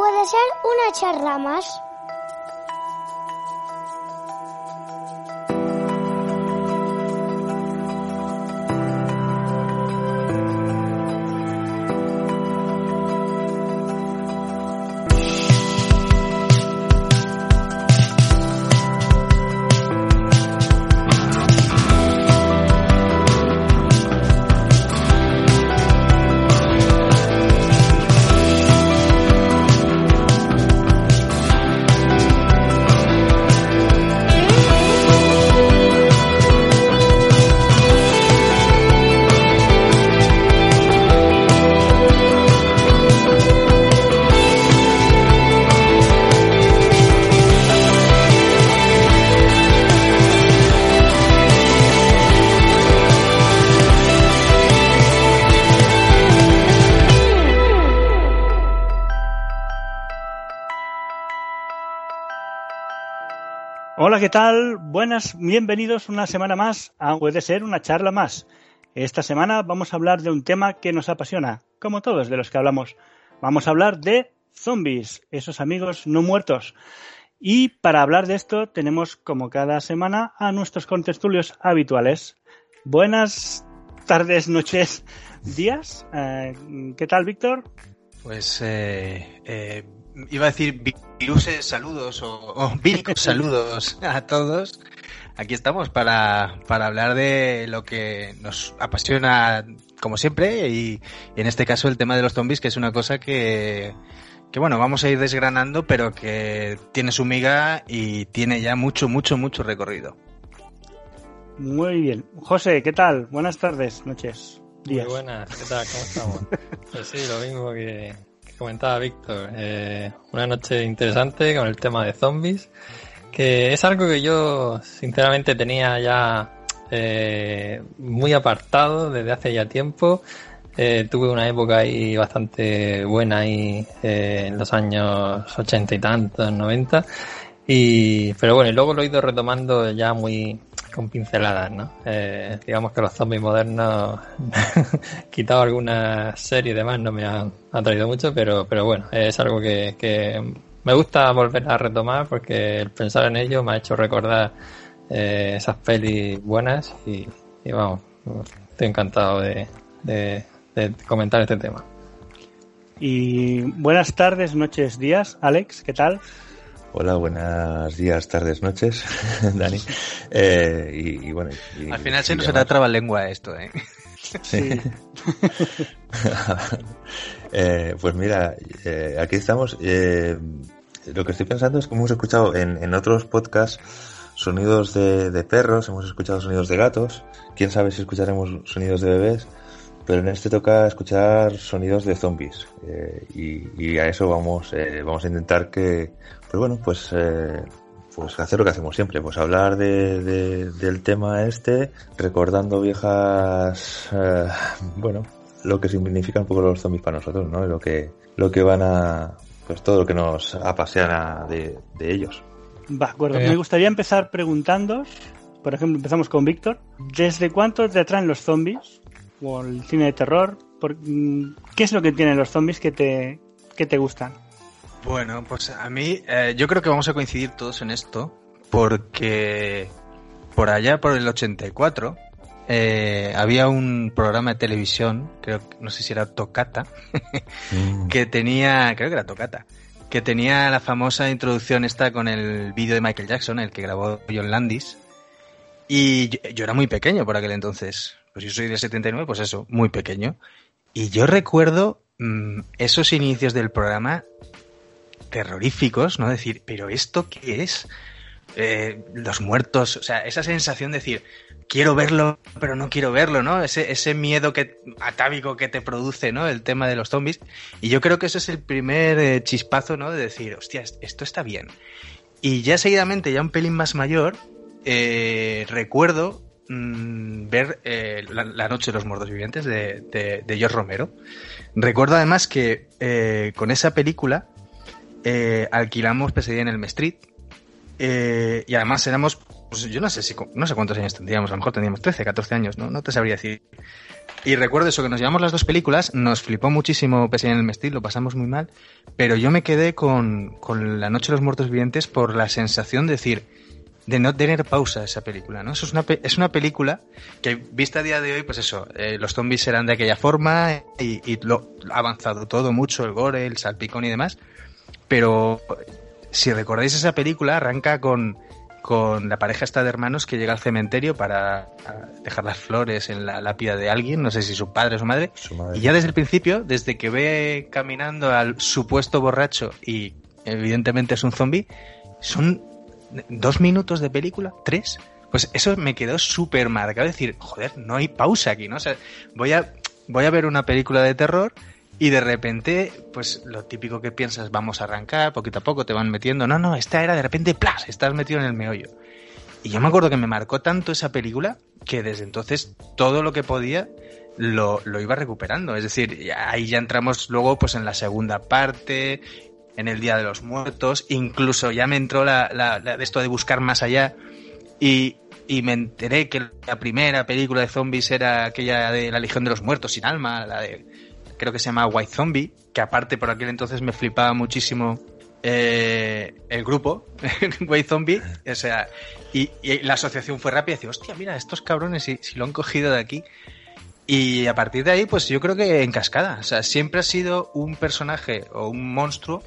puede ser una charla más. ¿Qué tal? Buenas, bienvenidos una semana más a Puede ser una charla más. Esta semana vamos a hablar de un tema que nos apasiona, como todos de los que hablamos. Vamos a hablar de zombies, esos amigos no muertos. Y para hablar de esto tenemos como cada semana a nuestros contestulios habituales. Buenas tardes, noches, días. Eh, ¿Qué tal, Víctor? Pues eh, eh, iba a decir viruses saludos o, o víricos saludos a todos. Aquí estamos para, para hablar de lo que nos apasiona como siempre y, y en este caso el tema de los zombies que es una cosa que, que bueno, vamos a ir desgranando pero que tiene su miga y tiene ya mucho, mucho, mucho recorrido. Muy bien. José, ¿qué tal? Buenas tardes, noches, días. Muy buenas, ¿qué tal? ¿Cómo estamos? Pues sí, lo mismo que, que comentaba Víctor. Eh, una noche interesante con el tema de zombies, que es algo que yo sinceramente tenía ya eh, muy apartado desde hace ya tiempo. Eh, tuve una época ahí bastante buena ahí eh, en los años ochenta y tantos, noventa. Y, pero bueno, y luego lo he ido retomando ya muy con pinceladas, ¿no? Eh, digamos que los zombies modernos, quitado alguna serie y demás, no me han atraído mucho, pero, pero bueno, es algo que, me gusta volver a retomar porque el pensar en ello me ha hecho recordar eh, esas pelis buenas y, vamos, estoy encantado de, de comentar este tema. Y buenas tardes, noches, días. Alex, ¿qué tal? Hola, buenos días, tardes, noches, Dani. Eh, y, y, bueno. Y, Al final se nos hará traba lengua esto, ¿eh? Sí. eh, pues mira, eh, aquí estamos. Eh, lo que estoy pensando es que hemos escuchado en, en otros podcasts sonidos de, de, perros, hemos escuchado sonidos de gatos. Quién sabe si escucharemos sonidos de bebés. Pero en este toca escuchar sonidos de zombies. Eh, y, y, a eso vamos, vamos a intentar que, pues bueno, pues, eh, pues hacer lo que hacemos siempre, pues hablar de, de, del tema este, recordando viejas, eh, bueno, lo que significan un poco los zombies para nosotros, ¿no? Lo que, lo que van a, pues todo lo que nos apasiona de, de ellos. Va, acuerdo. Me gustaría empezar preguntando, por ejemplo, empezamos con Víctor, ¿desde cuánto te atraen los zombies? O el cine de terror, por, ¿qué es lo que tienen los zombies que te, que te gustan? Bueno, pues a mí eh, yo creo que vamos a coincidir todos en esto, porque por allá, por el 84, eh, había un programa de televisión, creo no sé si era Tocata, mm. que tenía, creo que era Tocata, que tenía la famosa introducción esta con el vídeo de Michael Jackson, el que grabó John Landis, y yo, yo era muy pequeño por aquel entonces, pues yo soy de 79, pues eso, muy pequeño, y yo recuerdo mmm, esos inicios del programa terroríficos, ¿no? Decir, pero ¿esto qué es? Eh, los muertos, o sea, esa sensación de decir, quiero verlo, pero no quiero verlo, ¿no? Ese, ese miedo que, atávico que te produce, ¿no? El tema de los zombies. Y yo creo que ese es el primer eh, chispazo, ¿no? De decir, hostia, esto está bien. Y ya seguidamente, ya un pelín más mayor, eh, recuerdo mmm, ver la, Noche de los Muertos Vivientes de, de, de George Romero. Recuerdo además que con esa película eh, alquilamos Pesadilla en el Street eh, y además éramos, pues yo no sé si, no sé cuántos años tendríamos, a lo mejor tendríamos 13, 14 años, ¿no? No te sabría decir. Y recuerdo eso, que nos llevamos las dos películas, nos flipó muchísimo pese en el Mestil, lo pasamos muy mal, pero yo me quedé con, con La Noche de los Muertos Vivientes por la sensación de decir, de no tener pausa esa película, ¿no? Eso es una, es una película que, vista a día de hoy, pues eso, eh, los zombies eran de aquella forma y, y, lo ha avanzado todo mucho, el gore, el salpicón y demás, pero si recordáis esa película, arranca con, con la pareja esta de hermanos que llega al cementerio para dejar las flores en la lápida de alguien, no sé si su padre o su madre, Su madre. y ya desde el principio, desde que ve caminando al supuesto borracho y evidentemente es un zombie, son dos minutos de película, tres. Pues eso me quedó súper marcado. decir, joder, no hay pausa aquí, ¿no? O sea, voy a, voy a ver una película de terror y de repente, pues lo típico que piensas, vamos a arrancar, poquito a poco te van metiendo. No, no, esta era de repente, ¡plas! Estás metido en el meollo. Y yo me acuerdo que me marcó tanto esa película que desde entonces todo lo que podía lo, lo iba recuperando. Es decir, ahí ya entramos luego pues en la segunda parte, en el Día de los Muertos, incluso ya me entró la, la- esto de buscar más allá y, y me enteré que la primera película de zombies era aquella de la Legión de los Muertos sin alma, la de creo que se llama White Zombie, que aparte por aquel entonces me flipaba muchísimo eh, el grupo, White Zombie, o sea, y, y la asociación fue rápida decía, hostia, mira, estos cabrones si, si lo han cogido de aquí. Y a partir de ahí, pues yo creo que en cascada. O sea, siempre ha sido un personaje o un monstruo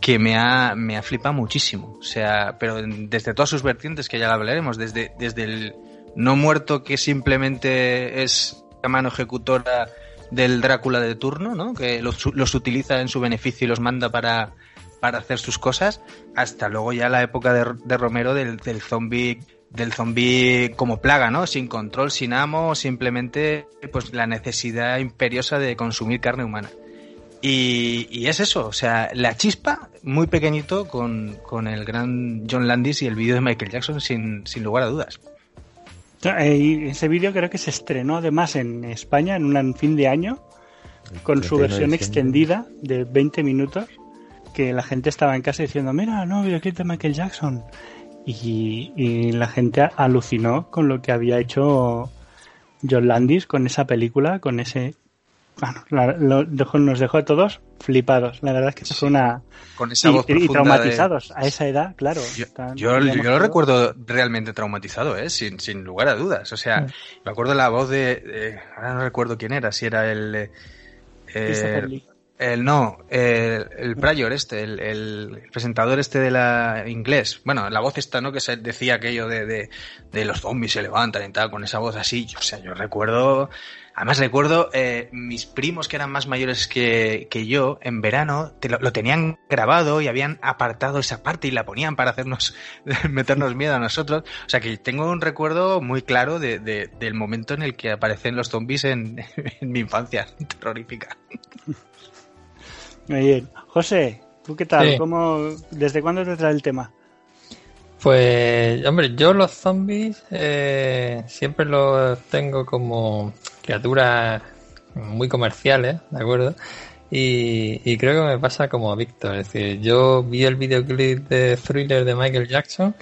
que me ha, me ha flipado muchísimo. O sea, pero desde todas sus vertientes, que ya la hablaremos, desde, desde el no muerto que simplemente es la mano ejecutora del Drácula de turno, ¿no? Que los, los utiliza en su beneficio y los manda para, para hacer sus cosas, hasta luego ya la época de, de Romero del, del zombie del zombie como plaga, ¿no? Sin control, sin amo, simplemente pues la necesidad imperiosa de consumir carne humana. Y, y es eso, o sea, la chispa, muy pequeñito, con, con el gran John Landis y el vídeo de Michael Jackson, sin, sin lugar a dudas. Eh, ese vídeo creo que se estrenó además en España en un fin de año con su 31 de versión extendida de 20 minutos que la gente estaba en casa diciendo mira no videoclip de Michael Jackson y, y la gente alucinó con lo que había hecho John Landis con esa película con ese bueno, la- lo dejó- nos dejó a todos flipados la verdad es que fue una Con esa y, voz y de- traumatizados a esa edad claro Yo, Tan- yo, digamos, yo lo recuerdo realmente traumatizado, ¿eh? sin, sin lugar a dudas. O sea, me acuerdo la voz de, de- Ahora no recuerdo quién era, si era el... eh, el no, el, el Pryor este, el, el presentador este de la inglés. Bueno, la voz esta, ¿no? Que se decía aquello de, de, de los zombies se levantan y tal, con esa voz así. O sea, yo recuerdo... Además recuerdo eh, mis primos que eran más mayores que, que yo, en verano, te lo, lo tenían grabado y habían apartado esa parte y la ponían para hacernos, meternos miedo a nosotros. O sea que tengo un recuerdo muy claro de, de- del momento en el que aparecen los zombies en, en mi infancia, terrorífica. Muy bien. José, ¿tú qué tal? Sí. ¿Cómo, ¿Desde cuándo te trae el tema? Pues, hombre, yo los zombies eh, siempre los tengo como criaturas muy comerciales, ¿de acuerdo? Y, creo que me pasa como a Víctor, es decir, yo vi el videoclip de Thriller de Michael Jackson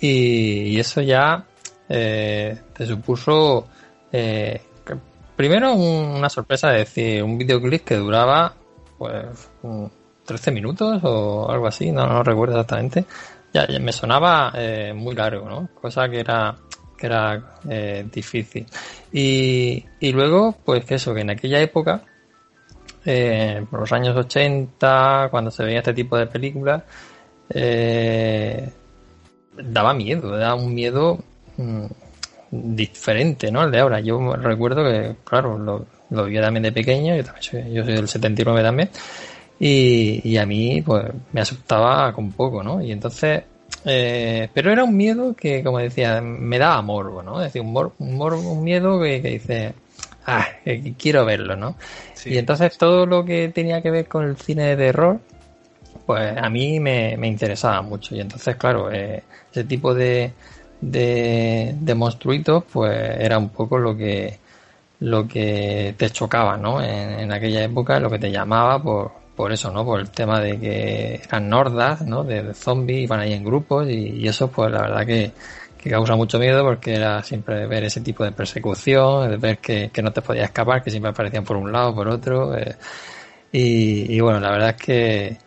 y, eso ya eh, te supuso eh, primero un- una sorpresa, es decir, un videoclip que duraba pues un 13 minutos o algo así, no, no recuerdo exactamente. Ya, ya me sonaba eh, muy largo, ¿no? Cosa que era que era eh, difícil. Y, y luego, pues que eso, que en aquella época, eh, por los años 80, cuando se veía este tipo de películas, eh, daba miedo, daba un miedo mm, diferente, ¿no? El de ahora. Yo recuerdo que, claro, lo, lo vi también de pequeño, yo, también soy, yo soy del 79 también, y, y a mí, pues, me asustaba con poco, ¿no? Y entonces, eh, pero era un miedo que, como decía, me daba morbo, ¿no? Es decir, un, mor- un, morbo, un miedo que, que dice, ah, que quiero verlo, ¿no? Sí. Y entonces todo lo que tenía que ver con el cine de terror, pues a mí me, me interesaba mucho. Y entonces, claro, eh, ese tipo de, de, de monstruitos, pues era un poco lo que lo que te chocaba, ¿no? En, en aquella época, lo que te llamaba por, por eso, ¿no? Por el tema de que eran nordas, ¿no? De, de zombies, iban ahí en grupos y, eso, pues la verdad que, que causa mucho miedo porque era siempre ver ese tipo de persecución, ver que, que no te podías escapar, que siempre aparecían por un lado, por otro. Eh, y, bueno, la verdad es que,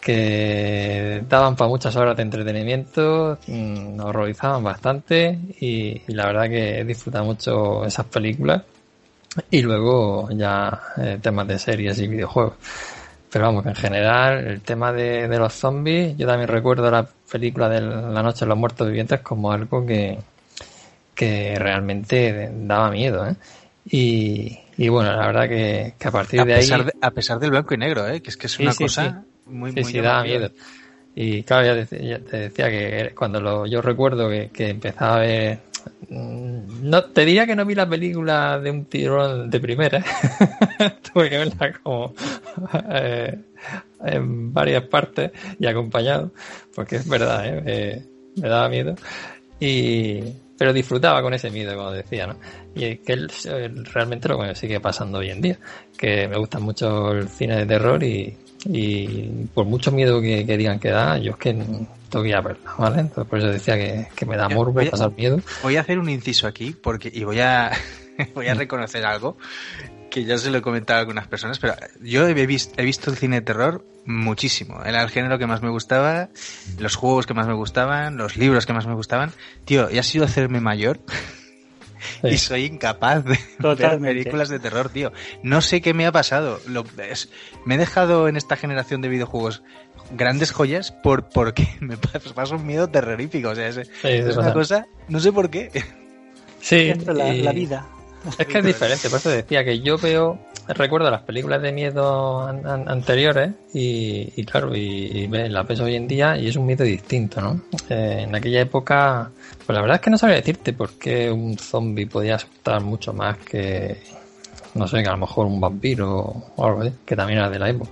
que daban para muchas horas de entretenimiento, nos horrorizaban bastante y, y, la verdad que he disfrutado mucho esas películas. Y luego ya eh, temas de series y videojuegos. Pero vamos, que en general el tema de, de, los zombies, yo también recuerdo la película de La Noche de los Muertos Vivientes como algo que, que realmente daba miedo. ¿eh? Y, y, bueno, la verdad que, que a partir a de ahí... De, a pesar del blanco y negro, ¿eh? que es que es una sí, cosa sí. muy, sí, muy sí, daba miedo. Y claro, ya, decía, ya te decía que cuando lo, yo recuerdo que, que empezaba a ver no te diría que no vi la película de un tirón de primera tuve que verla como eh, en varias partes y acompañado porque es verdad ¿eh? Eh, me daba miedo y pero disfrutaba con ese miedo como decía no y que él, él realmente lo que me sigue pasando hoy en día que me gusta mucho el cine de terror y, y por mucho miedo que, que, digan que da, yo es que tengo que ir a verla, ¿vale? Entonces por eso decía que, que me da morbo a, pasar miedo. Voy a hacer un inciso aquí porque y voy a voy a reconocer algo que ya se lo he comentado a algunas personas, pero yo he visto, he visto el cine de terror muchísimo. Era el género que más me gustaba, los juegos que más me gustaban, los libros que más me gustaban. Tío, y ha sido hacerme mayor. Sí. y soy incapaz de Totalmente. ver películas de terror, tío. No sé qué me ha pasado. Lo, es, me he dejado en esta generación de videojuegos grandes joyas por porque me paso un miedo terrorífico. O sea, es, sí, es una cosa, no sé por qué. Sí, la, la, vida. Es que es diferente, por eso decía que yo veo, recuerdo las películas de miedo an, an, anteriores y, y, claro, y, y las ves hoy en día y es un miedo distinto, ¿no? Eh, en aquella época, pues la verdad es que no sabría decirte por qué un zombie podía asustar mucho más que, no sé, que a lo mejor un vampiro o algo así, que también era de la época.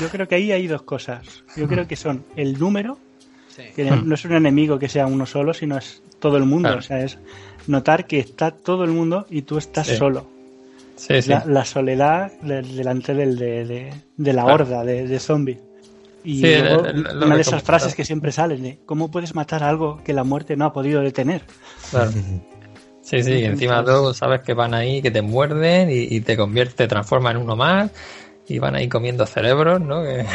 Yo creo que ahí hay dos cosas. Yo creo que son el número, sí. que no es un enemigo que sea uno solo, sino es todo el mundo, claro. o sea, es notar que está todo el mundo y tú estás sí. solo. Sí, sí. La, la, soledad delante del, de, de, de la horda de, de zombies. Y sí, luego, el, el, una de esas frases que siempre salen de ¿cómo puedes matar algo que la muerte no ha podido detener? Claro. Sí, sí, y encima tú sabes que van ahí, que te muerden y, y, te convierte, te transforma en uno más y van ahí comiendo cerebros, ¿no? Que...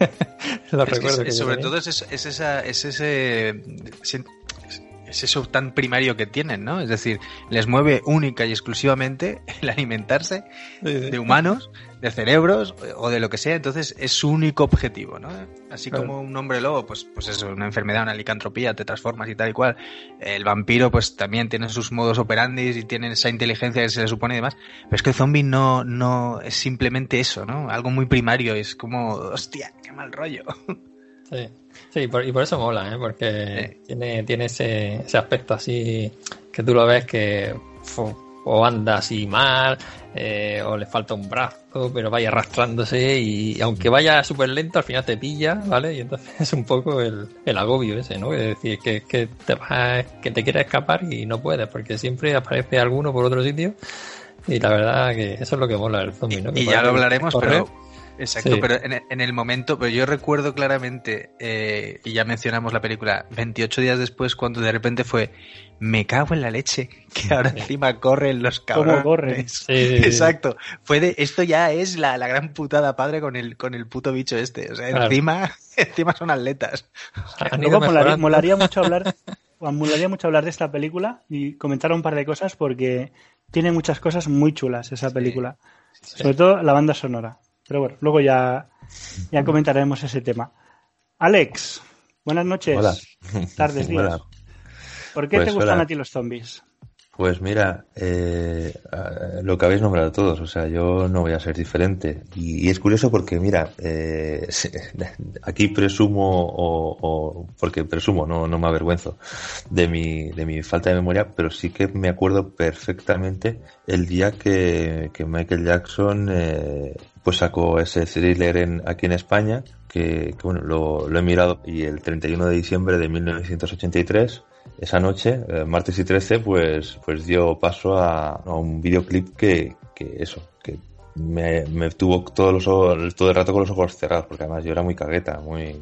Lo es recuerdo que, que sobre todo es, es, esa, es ese es eso tan primario que tienen, ¿no? Es decir, les mueve única y exclusivamente el alimentarse sí, sí. de humanos, de cerebros o de lo que sea, entonces es su único objetivo, ¿no? Así claro. como un hombre lobo, pues, pues es una enfermedad, una licantropía, te transformas y tal y cual. El vampiro, pues también tiene sus modos operandis y tiene esa inteligencia que se le supone y demás. Pero es que el zombie no, no es simplemente eso, ¿no? Algo muy primario, es como, hostia, qué mal rollo. Sí. Sí, por, y por eso mola, ¿eh? porque sí. tiene, tiene ese, ese aspecto así que tú lo ves que o anda así mal, eh, o le falta un brazo, pero vaya arrastrándose y aunque vaya súper lento, al final te pilla, ¿vale? Y entonces es un poco el, el agobio ese, ¿no? Es decir, que, que, te vas, que te quieres escapar y no puedes, porque siempre aparece alguno por otro sitio y la verdad que eso es lo que mola el zombie, ¿no? y ya lo hablaremos, pero Exacto, sí. pero en, en, el momento, pero yo recuerdo claramente, eh, y ya mencionamos la película, 28 días después, cuando de repente fue, me cago en la leche, que ahora encima corren los cabrones. ¿Cómo corren? Sí, Exacto. Fue de, esto ya es la, la, gran putada padre con el, con el puto bicho este. O sea, claro. encima, encima son atletas. Luego molaría, molaría, mucho hablar, molaría mucho hablar de esta película y comentar un par de cosas porque tiene muchas cosas muy chulas esa película. Sí. Sobre todo la banda sonora. Pero bueno, luego ya, ya comentaremos ese tema. Alex, buenas noches. Hola. Tardes, días. Hola. ¿Por qué pues, te gustan hola. a ti los zombies? Pues mira, eh, lo que habéis nombrado todos, o sea, yo no voy a ser diferente. Y, y es curioso porque, mira, eh, aquí presumo, o, porque presumo, no, no me avergüenzo de mi, de mi falta de memoria, pero sí que me acuerdo perfectamente el día que, que Michael Jackson eh, pues sacó ese thriller en, aquí en España, que, que bueno, lo, lo, he mirado, y el 31 de diciembre de 1983, esa noche, eh, martes y 13, pues, pues dio paso a, a un videoclip que, que eso, que me, me tuvo todos los, todo el rato con los ojos cerrados, porque además yo era muy cagueta, muy,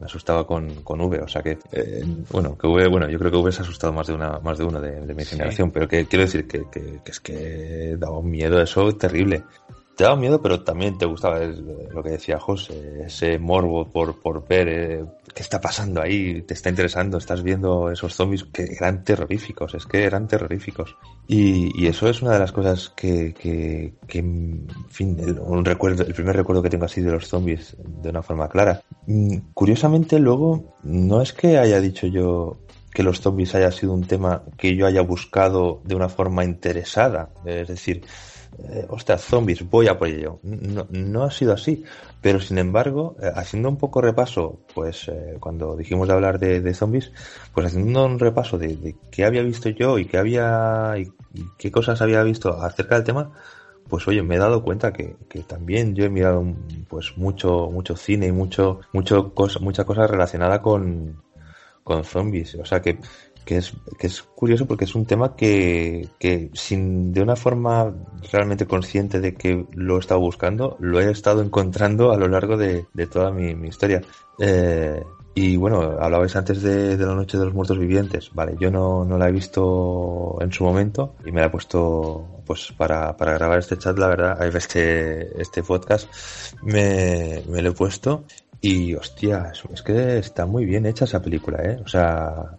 me asustaba con, con V, o sea que, eh, bueno, que V, bueno, yo creo que V se ha asustado más de una, más de uno de, mi generación, pero que quiero decir que, que, que, es que daba un miedo eso terrible. Te daba miedo, pero también te gustaba lo que decía José, ese morbo por, por ver eh, qué está pasando ahí, te está interesando, estás viendo esos zombies que eran terroríficos, es que eran terroríficos. Y, eso es una de las cosas que, que, en fin, el, un recuerdo, el primer recuerdo que tengo así de los zombies de una forma clara. Mm, curiosamente luego, no es que haya dicho yo que los zombies haya sido un tema que yo haya buscado de una forma interesada, es decir, eh, ostras, zombies, voy a por ello. No, ha sido así. Pero sin embargo, eh, haciendo un poco repaso, pues eh, cuando dijimos de hablar de, zombies, pues haciendo un repaso de, qué había visto yo y qué había y, qué cosas había visto acerca del tema, pues oye, me he dado cuenta que, que también yo he mirado pues mucho, mucho cine y mucho, mucho cosa, mucha cosa relacionada con, con zombies. O sea que que es, que es curioso porque es un tema que, que sin de una forma realmente consciente de que lo he estado buscando, lo he estado encontrando a lo largo de, de toda mi, historia. Eh, y bueno, hablabais antes de, de, la Noche de los Muertos Vivientes. Vale, yo no, no la he visto en su momento y me la he puesto pues para, para grabar este chat, la verdad, este, este podcast, me lo he puesto y hostia, es que está muy bien hecha esa película, ¿eh? O sea,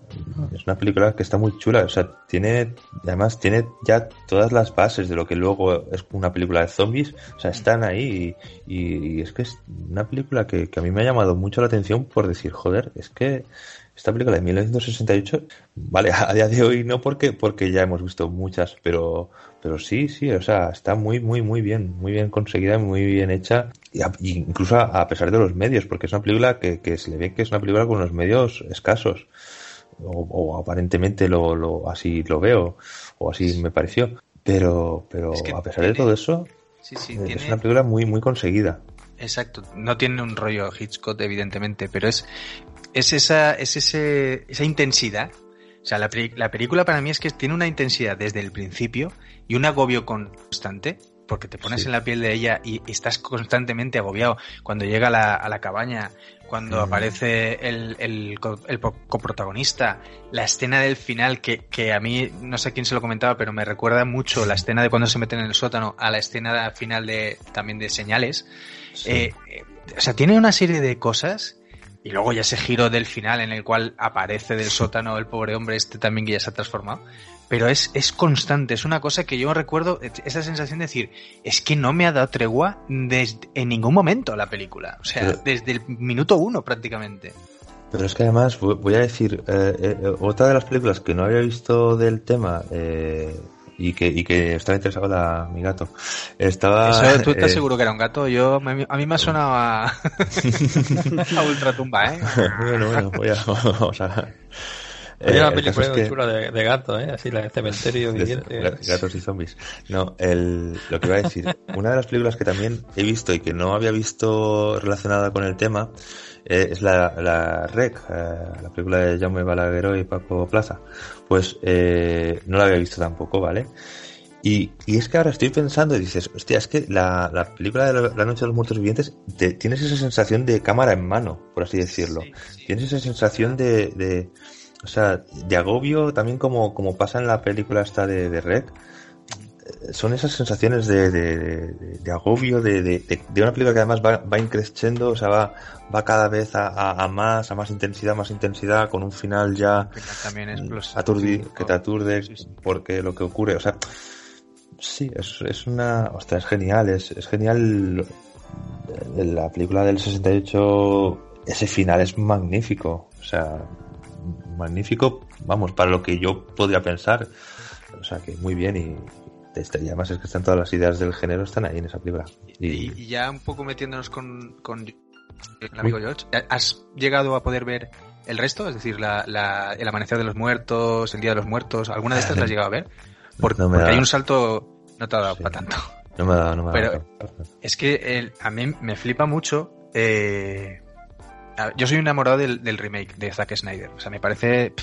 es una película que está muy chula. O sea, tiene, además tiene ya todas las bases de lo que luego es una película de zombies. O sea, están ahí y, es que es una película que, que, a mí me ha llamado mucho la atención por decir, joder, es que esta película de 1968, vale, a día de hoy no porque, porque ya hemos visto muchas, pero, pero sí, sí, o sea, está muy, muy, muy bien, muy bien conseguida, muy bien hecha, y incluso a, pesar de los medios, porque es una película que, que, se le ve que es una película con los medios escasos, o, aparentemente lo, lo, así lo veo, o así me pareció, pero, pero a pesar de todo eso, es una película muy, muy conseguida. Exacto, no tiene un rollo Hitchcock evidentemente, pero es es esa, es ese, esa intensidad. O sea, la, la película para mí es que tiene una intensidad desde el principio y un agobio constante porque te pones en la piel de ella y, estás constantemente agobiado. Cuando llega a la, a la cabaña, cuando aparece el, el, el, coprotagonista, la escena del final, que, que, a mí, no sé quién se lo comentaba, pero me recuerda mucho la escena de cuando se meten en el sótano a la escena final de también de señales. Eh, eh, o sea, tiene una serie de cosas y luego ya ese giro del final en el cual aparece del sótano el pobre hombre este también que ya se ha transformado. Pero es, es constante, es una cosa que yo recuerdo, esa sensación de decir, es que no me ha dado tregua desde, en ningún momento la película. O sea, desde el minuto uno prácticamente. Pero es que además, voy a decir, eh, eh, otra de las películas que no había visto del tema, eh, y que, y que estaba interesado la, mi gato. Estaba, Eso, ¿Tú estás eh, seguro que era un gato? Yo, a mí me ha sonado a, a ultratumba, ¿eh? bueno, bueno, voy a, vamos a... Hay una película muy chula de, de, gato, ¿eh? Así, la de cementerio viviente. Gatos y zombies. No, el, lo que iba a decir, una de las películas que también he visto y que no había visto relacionada con el tema eh, es la, la REC, eh, la película de Jaume Balagueró y Paco Plaza. Pues eh, no la había visto tampoco, ¿vale? Y, y, es que ahora estoy pensando y dices, hostia, es que la, la película de la, Noche de los Muertos Vivientes te, tienes esa sensación de cámara en mano, por así decirlo. Tienes esa sensación de, de, o sea, de agobio también como, como pasa en la película esta de, de Red son esas sensaciones de, de, agobio, de, de, una película que además va, va increciendo, o sea, va, va cada vez a, más, a más intensidad, más intensidad, con un final ya también que te aturde porque lo que ocurre, o sea, sí, es, es una, sea, es genial, es, es genial la película del 68, ese final es magnífico, o sea, magnífico, vamos, para lo que yo podría pensar, o sea, que muy bien y, y además es que están todas las ideas del género están ahí en esa película. Y, ya un poco metiéndonos con, con el amigo George, ¿has llegado a poder ver el resto? Es decir, la, la, el amanecer de los muertos, el día de los muertos, ¿alguna de estas las has llegado a ver? Porque, hay un salto, no te ha dado para tanto. No me ha dado, no me ha dado. Pero es que el, a mí me flipa mucho. Eh, yo soy un enamorado del, del, remake de Zack Snyder. O sea, me parece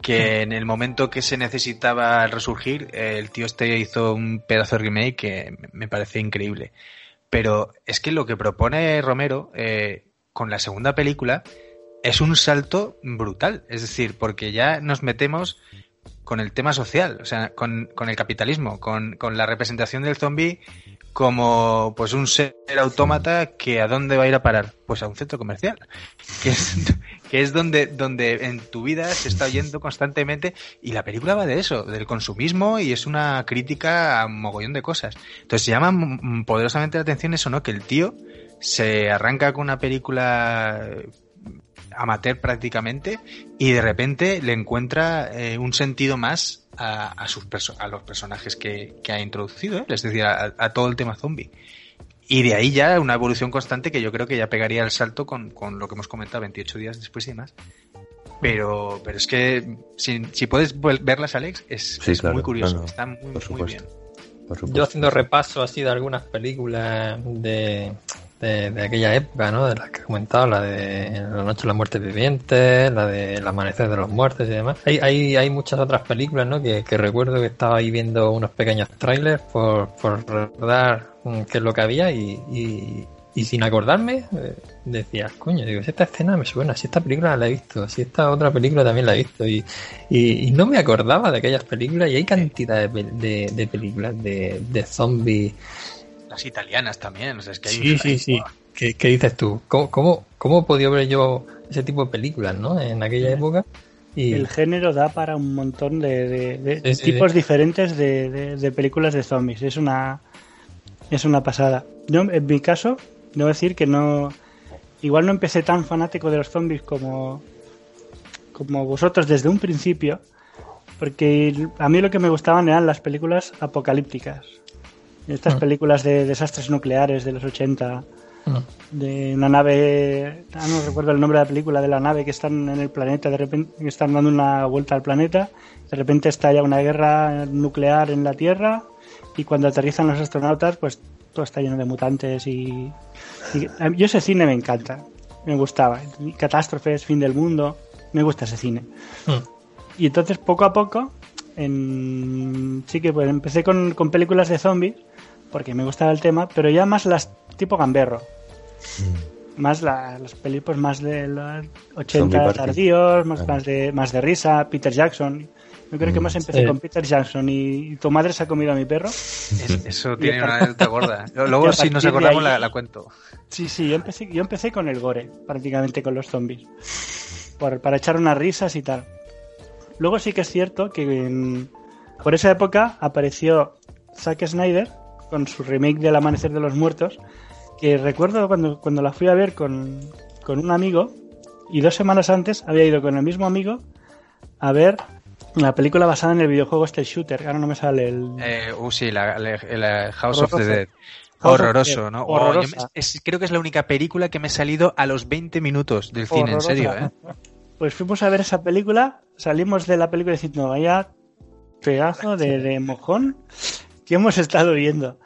que en el momento que se necesitaba resurgir, el tío este hizo un pedazo de remake que me parece increíble. Pero es que lo que propone Romero eh, con la segunda película es un salto brutal. Es decir, porque ya nos metemos con el tema social, o sea, con, con el capitalismo, con, con, la representación del zombie como pues un ser autómata que a dónde va a ir a parar, pues a un centro comercial, que es, que es donde, donde en tu vida se está oyendo constantemente y la película va de eso, del consumismo y es una crítica a un mogollón de cosas. Entonces llama poderosamente la atención eso, ¿no? Que el tío se arranca con una película amateur prácticamente y de repente le encuentra eh, un sentido más a, a sus a los personajes que, que ha introducido, ¿eh? es decir, a, a, todo el tema zombie. Y de ahí ya una evolución constante que yo creo que ya pegaría el salto con, con lo que hemos comentado 28 días después y demás. Pero, pero es que si, si puedes verlas, Alex, es, Sí, es claro, muy curioso. no, no, Está muy, por muy bien. Por supuesto. Yo haciendo repaso así de algunas películas de, de, aquella época, ¿no? De las que he comentado, la de La Noche de los Muertes Vivientes, la de El Amanecer de los Muertos y demás. Hay, hay, hay muchas otras películas, ¿no? Que, que recuerdo que estaba ahí viendo unos pequeños trailers por, por recordar mm, qué es lo que había y, y, y sin acordarme eh, decía, coño, digo, si esta escena me suena, si esta película la he visto, si esta otra película también la he visto y, y, no me acordaba de aquellas películas y hay cantidad de, de, de películas de, de zombies. Las italianas también, o sea, es que hay Sí, sí, sí. ¿Qué, qué dices tú? ¿Cómo, cómo, ¿Cómo he podido ver yo ese tipo de películas, no? En aquella época. Y El género da para un montón de, de- de Sí, sí, tipos sí. diferentes de, de- de películas de zombies. Es una es una pasada. Yo, en mi caso, debo decir que no. Igual no empecé tan fanático de los zombies como, como vosotros desde un principio, porque a mí lo que me gustaban eran las películas apocalípticas. Estas Mm. películas de desastres nucleares de los 80, Mm. de una nave, ah, no recuerdo el nombre de la película, de la nave que están en el planeta, de repente que están dando una vuelta al planeta, de repente estalla una guerra nuclear en la Tierra y cuando aterrizan los astronautas, pues todo está lleno de mutantes y, yo ese cine me encanta, me gustaba, catástrofes, fin del mundo, me gusta ese cine. Mm. Y entonces poco a poco, en... sí que pues empecé con, con películas de zombies, porque me gustaba el tema, pero ya más las tipo gamberro. Más la- las películas más de los Zombie 80 Party. tardíos, más, más, de, más de risa, Peter Jackson. Yo creo que Mm. más empecé Sí. con Peter Jackson y, y tu madre se ha comido a mi perro. Es- eso tiene una anécdota gorda. Luego, si nos acordamos, ahí- la, la cuento. Sí, sí, yo empecé, yo empecé con el gore, prácticamente con los zombies. Por- para echar unas risas y tal. Luego sí que es cierto que en- por esa época apareció Zack Snyder con su remake del Amanecer de los Muertos, que recuerdo cuando, cuando la fui a ver con, con un amigo y dos semanas antes había ido con el mismo amigo a ver la película basada en el videojuego este shooter, ahora no me sale el... Eh, uh, sí, la, la- la House of the. Dead. House Horroroso, Dead. ¿no? Oh, me- es- creo que es la única película que me he salido a los 20 minutos del cine, en serio, ¿eh? Pues fuimos a ver esa película, salimos de la película diciendo, vaya pedazo de, de mojón que hemos estado viendo.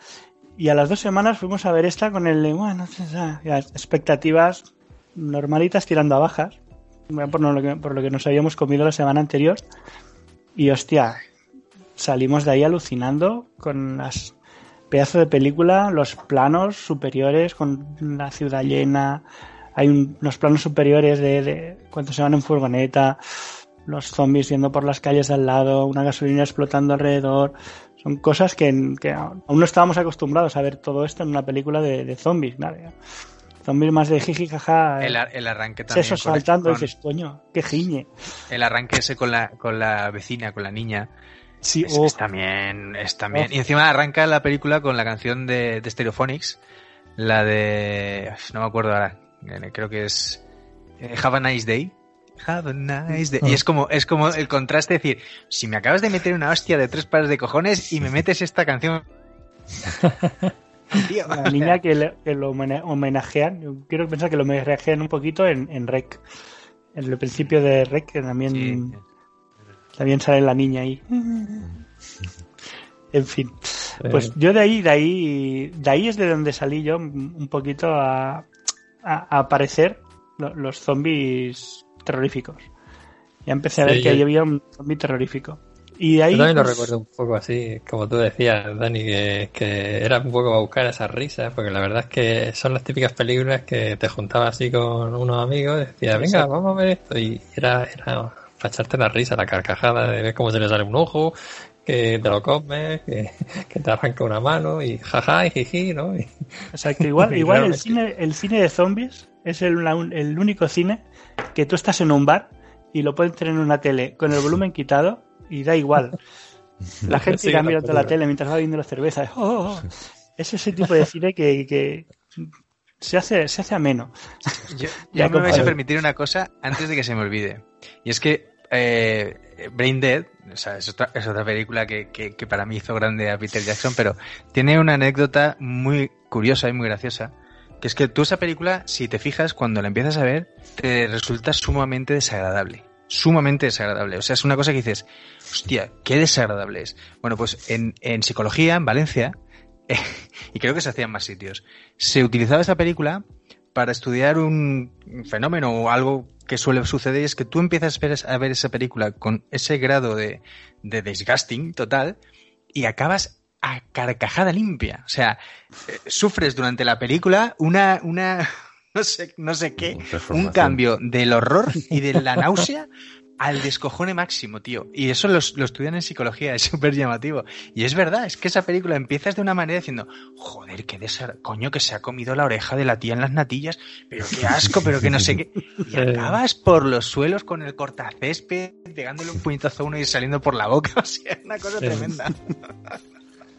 Y a las dos semanas fuimos a ver esta con el, bueno, ya, expectativas normalitas tirando a bajas, bueno, por lo, que, por lo que nos habíamos comido la semana anterior. Y hostia, salimos de ahí alucinando con las pedazo de película, los planos superiores con la ciudad llena, hay un- unos planos superiores de, de cuando se van en furgoneta, los zombies yendo por las calles de al lado, una gasolina explotando alrededor. Son cosas que, que aún no estábamos acostumbrados a ver todo esto en una película de, de zombies. Nada, zombies más de jiji jaja. El, ar- el arranque también. Sesos saltando con- dices, coño, qué giñe. el arranque ese con la, con la vecina, con la niña. Sí, Es, oh, es también, es también. Y encima arranca la película con la canción de, de Stereophonics, la de, no me acuerdo ahora, creo que es eh, Have a Nice Day. Have a nice day. Y es como, es como el contraste de decir, si me acabas de meter una hostia de tres pares de cojones y me metes esta canción. Tío. la niña que, le- que lo homenajean, yo quiero pensar que lo homenajean un poquito en, en Rec. En el principio de Rec, que también, Sí. también sale la niña ahí. En fin. Eh, Pues yo de ahí, de ahí, de ahí es de donde salí yo un poquito a, a, a aparecer lo- los zombies terroríficos. Ya empecé a ver Sí, que yo- ahí había un zombie terrorífico. Y ahí, Yo también lo pues, recuerdo un poco así, como tú decías, Dani, que, que era un poco a buscar esas risas, porque la verdad es que son las típicas películas que te juntabas así con unos amigos y decías, venga, vamos a ver esto. Y era, era para echarte la risa, la carcajada de ver cómo se le sale un ojo, que te lo comes, que, que te arranca una mano y jaja y jiji, ¿no? Y- Exacto, igual, igual el cine, el cine de zombies es el, el único cine que tú estás en un bar y lo puedes tener en una tele con el volumen quitado y da igual. La gente Sí, irá la mirando la tele mientras va viendo la cerveza. Oh, oh, oh. Es ese tipo de cine que, que se hace, se hace ameno. Yo, Ya, me vais a permitir una cosa antes de que se me olvide. Y es que eh, Brain Dead, o sea, es otra, es otra película que, que- que para mí hizo grande a Peter Jackson, pero tiene una anécdota muy curiosa y muy graciosa. Es que tú esa película, si te fijas, cuando la empiezas a ver, te resulta sumamente desagradable. Sumamente desagradable. O sea, es una cosa que dices, hostia, qué desagradable es. Bueno, pues en, en psicología, en Valencia, y creo que se hacía en más sitios, se utilizaba esa película para estudiar un fenómeno o algo que suele suceder y es que tú empiezas a ver, a ver esa película con ese grado de, de disgusting total y acabas a carcajada limpia. O sea, eh, sufres durante la película una, una, no sé, no sé qué, un cambio del horror y de la náusea al descojone máximo, tío. Y eso lo, lo estudian en psicología, es súper llamativo. Y es verdad, es que esa película empiezas de una manera diciendo, joder, qué desar... coño, que se ha comido la oreja de la tía en las natillas, pero qué asco, pero que no sé qué. Y acabas por los suelos con el cortacésped, pegándole un puñetazo a uno y saliendo por la boca. O sea, una cosa tremenda.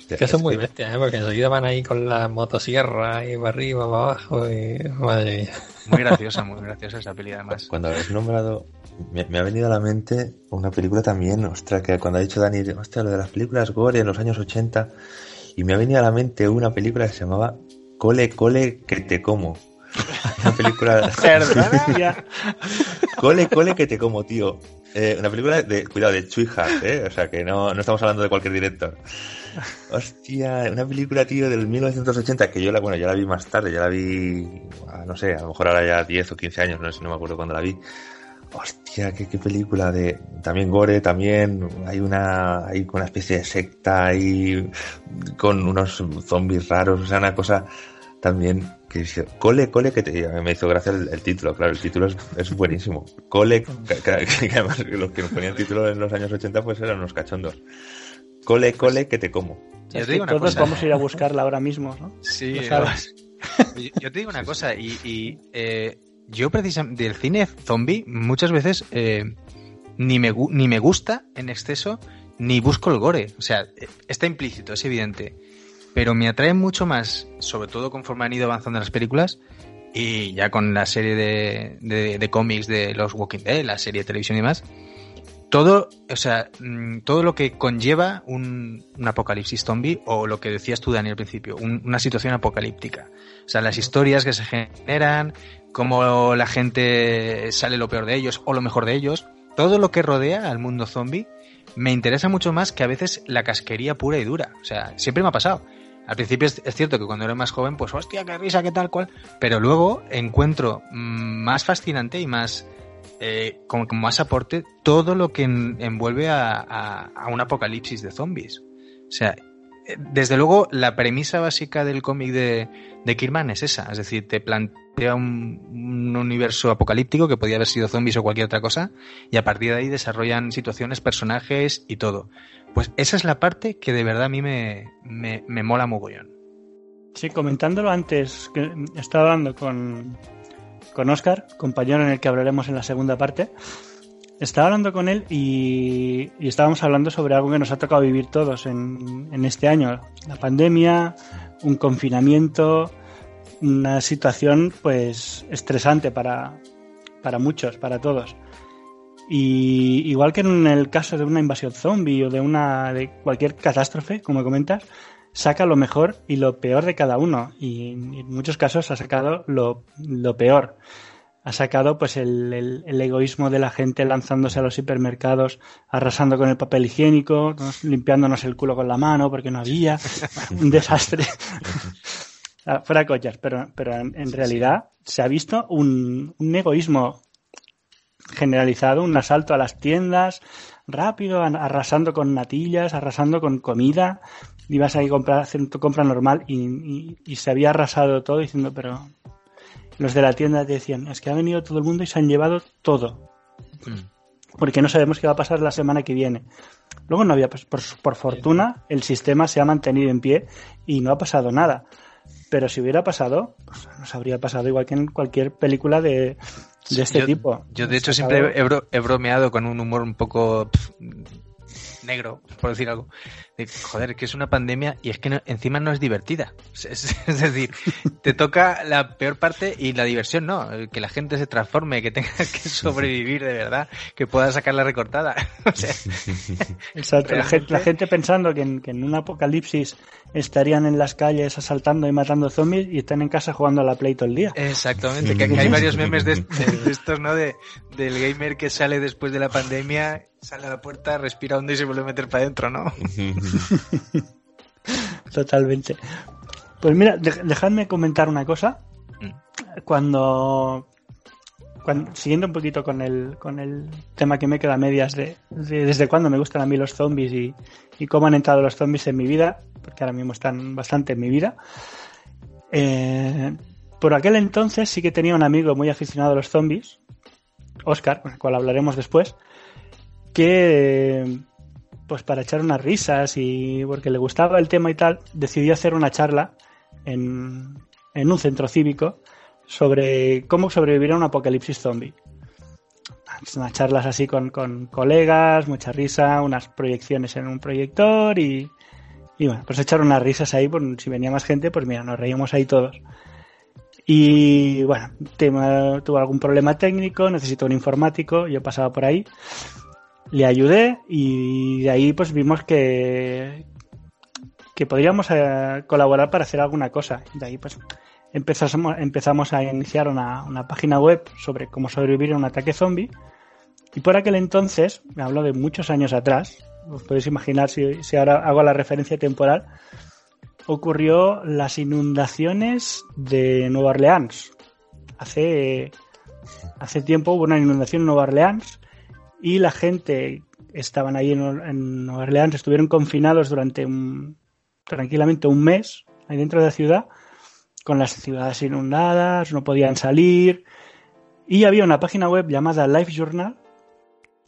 Hostia, Que son muy bestias, ¿eh? Porque enseguida van ahí con la motosierra y para arriba, para abajo y... Madre mía. Muy graciosa, muy graciosa esa peli además. Cuando habéis nombrado, me, me ha venido a la mente una película también, ostras, que cuando ha dicho Dani, hostia, lo de las películas gore en los años 80, y me ha venido a la mente una película que se llamaba Cole, cole, que te como. Una película... Cole, cole, que te como, tío. Eh, una película de, cuidado, de Chui Hart, ¿eh? O sea, que no, no estamos hablando de cualquier director. Hostia, una película, tío, del 1980, que yo la, bueno, ya la vi más tarde, ya la vi, ah, no sé, a lo mejor ahora ya 10 o 15 años, no sé, no me acuerdo cuándo la vi. Hostia, qué, qué película de, también gore, también hay una, hay una especie de secta ahí, con unos zombies raros, o sea, una cosa también que dice, cole, cole, que te, me hizo gracia el, el título, claro, el título es, es buenísimo. Cole, que, que- que además los que nos ponían título en los años 80 pues eran unos cachondos. Cole, cole, que te como. Yo Es te que digo una todos cosa. vamos a ir a buscarla ahora mismo, ¿no? Sí. Yo, yo te digo una cosa, y, y, eh, yo precisamente del cine zombie muchas veces eh, ni, me, ni me gusta en exceso, ni busco el gore. O sea, eh, está implícito, es evidente. Pero me atrae mucho más, sobre todo conforme han ido avanzando las películas, y ya con la serie de, de, de cómics de los Walking Dead, la serie de televisión y demás, todo, o sea, mm, todo lo que conlleva un, un apocalipsis zombie o lo que decías tú, Dani, al principio, un- una situación apocalíptica. O sea, las historias que se generan, cómo la gente sale lo peor de ellos o lo mejor de ellos, todo lo que rodea al mundo zombie me interesa mucho más que a veces la casquería pura y dura. O sea, siempre me ha pasado. Al principio es, cierto que cuando era más joven, pues hostia, qué risa, qué tal cual. Pero luego encuentro más fascinante y más eh, con, más aporte todo lo que en- envuelve a, a- un apocalipsis de zombies. O sea, desde luego la premisa básica del cómic de, de Kirman es esa, es decir, te plantea un, un universo apocalíptico que podía haber sido zombies o cualquier otra cosa y a partir de ahí desarrollan situaciones, personajes y todo. Pues esa es la parte que de verdad a mí me, me, me mola mogollón. Sí, comentándolo antes, que estaba hablando con, con Oscar, compañero en el que hablaremos en la segunda parte. Estaba hablando con él y, y estábamos hablando sobre algo que nos ha tocado vivir todos en, este año. La pandemia, un confinamiento, una situación pues estresante para, para muchos, para todos. Y igual que en el caso de una invasión zombie o de una de cualquier catástrofe, como comentas, saca lo mejor y lo peor de cada uno. Y en muchos casos ha sacado lo, lo peor. Ha sacado pues el, el- el egoísmo de la gente lanzándose a los hipermercados, arrasando con el papel higiénico, nos- limpiándonos el culo con la mano porque no había. Un desastre. Ah, Fuera cochas, pero, pero en, en realidad se ha visto un, un egoísmo generalizado, un asalto a las tiendas, rápido, arrasando con natillas, arrasando con comida. Ibas ahí a comprar, hacer tu compra normal y, y, se había arrasado todo diciendo, pero los de la tienda decían, es que ha venido todo el mundo y se han llevado todo. Mm. Porque no sabemos qué va a pasar la semana que viene. Luego no había, pues, por, por fortuna, el sistema se ha mantenido en pie y no ha pasado nada. Pero si hubiera pasado, pues nos habría pasado igual que en cualquier película de, de este tipo. Yo de hecho siempre he, bromeado con un humor un poco negro, por decir algo. De, joder, que es una pandemia y es que encima no es divertida. Es, decir, te toca la peor parte y la diversión no. Que la gente se transforme, que tenga que sobrevivir de verdad, que pueda sacar la recortada. Exacto, la gente, pensando que en, que en, un apocalipsis estarían en las calles asaltando y matando zombies y están en casa jugando a la Play todo el día. Exactamente, que, hay varios memes de, de estos, ¿no? De, del gamer que sale después de la pandemia sale a la puerta, respira hondo y se vuelve a meter para adentro, ¿no? Totalmente. Pues mira, dejadme comentar una cosa. Mm. Cuando, cuando, siguiendo un poquito con el, con el tema que me queda a medias de, desde cuándo me gustan a mí los zombies y, y, cómo han entrado los zombies en mi vida, porque ahora mismo están bastante en mi vida. Eh, por aquel entonces sí que tenía un amigo muy aficionado a los zombies, Oscar, con el cual hablaremos después, que pues para echar unas risas y porque le gustaba el tema y tal, decidió hacer una charla en, en un centro cívico sobre cómo sobrevivir a un apocalipsis zombie. Unas charlas así con, con colegas, mucha risa, unas proyecciones en un proyector y, y bueno, pues echar unas risas ahí, pues, si venía más gente, pues mira, nos reíamos ahí todos. Y bueno, tema, tuvo algún problema técnico, necesitó un informático, yo pasaba por ahí le ayudé y de ahí pues vimos que, que podríamos eh, colaborar para hacer alguna cosa. De ahí pues empezamos, empezamos a iniciar una, una, página web sobre cómo sobrevivir a un ataque zombie. Y por aquel entonces, me hablo de muchos años atrás, os podéis imaginar si, si ahora hago la referencia temporal, ocurrió las inundaciones de Nueva Orleans. Hace, hace tiempo hubo una inundación en Nueva Orleans y la gente estaban ahí en, Nueva Orleans, estuvieron confinados durante un, tranquilamente un mes ahí dentro de la ciudad, con las ciudades inundadas, no podían salir, y había una página web llamada Life Journal,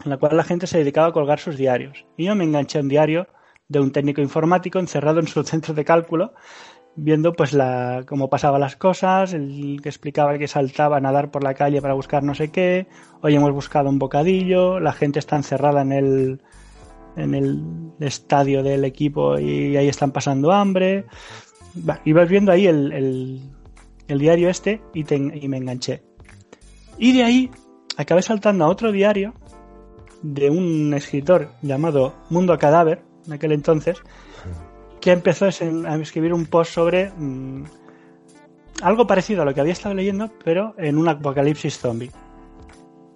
en la cual la gente se dedicaba a colgar sus diarios. Y yo me enganché a un diario de un técnico informático encerrado en su centro de cálculo viendo pues la cómo pasaban las cosas, el que explicaba que saltaba a nadar por la calle para buscar no sé qué, hoy hemos buscado un bocadillo, la gente está encerrada en el en el estadio del equipo y ahí están pasando hambre. y ibas viendo ahí el, el, diario este y, y me enganché. Y de ahí acabé saltando a otro diario de un escritor llamado Mundo Cadáver, en aquel entonces, empezó a escribir un post sobre mm, algo parecido a lo que había estado leyendo, pero en un apocalipsis zombie.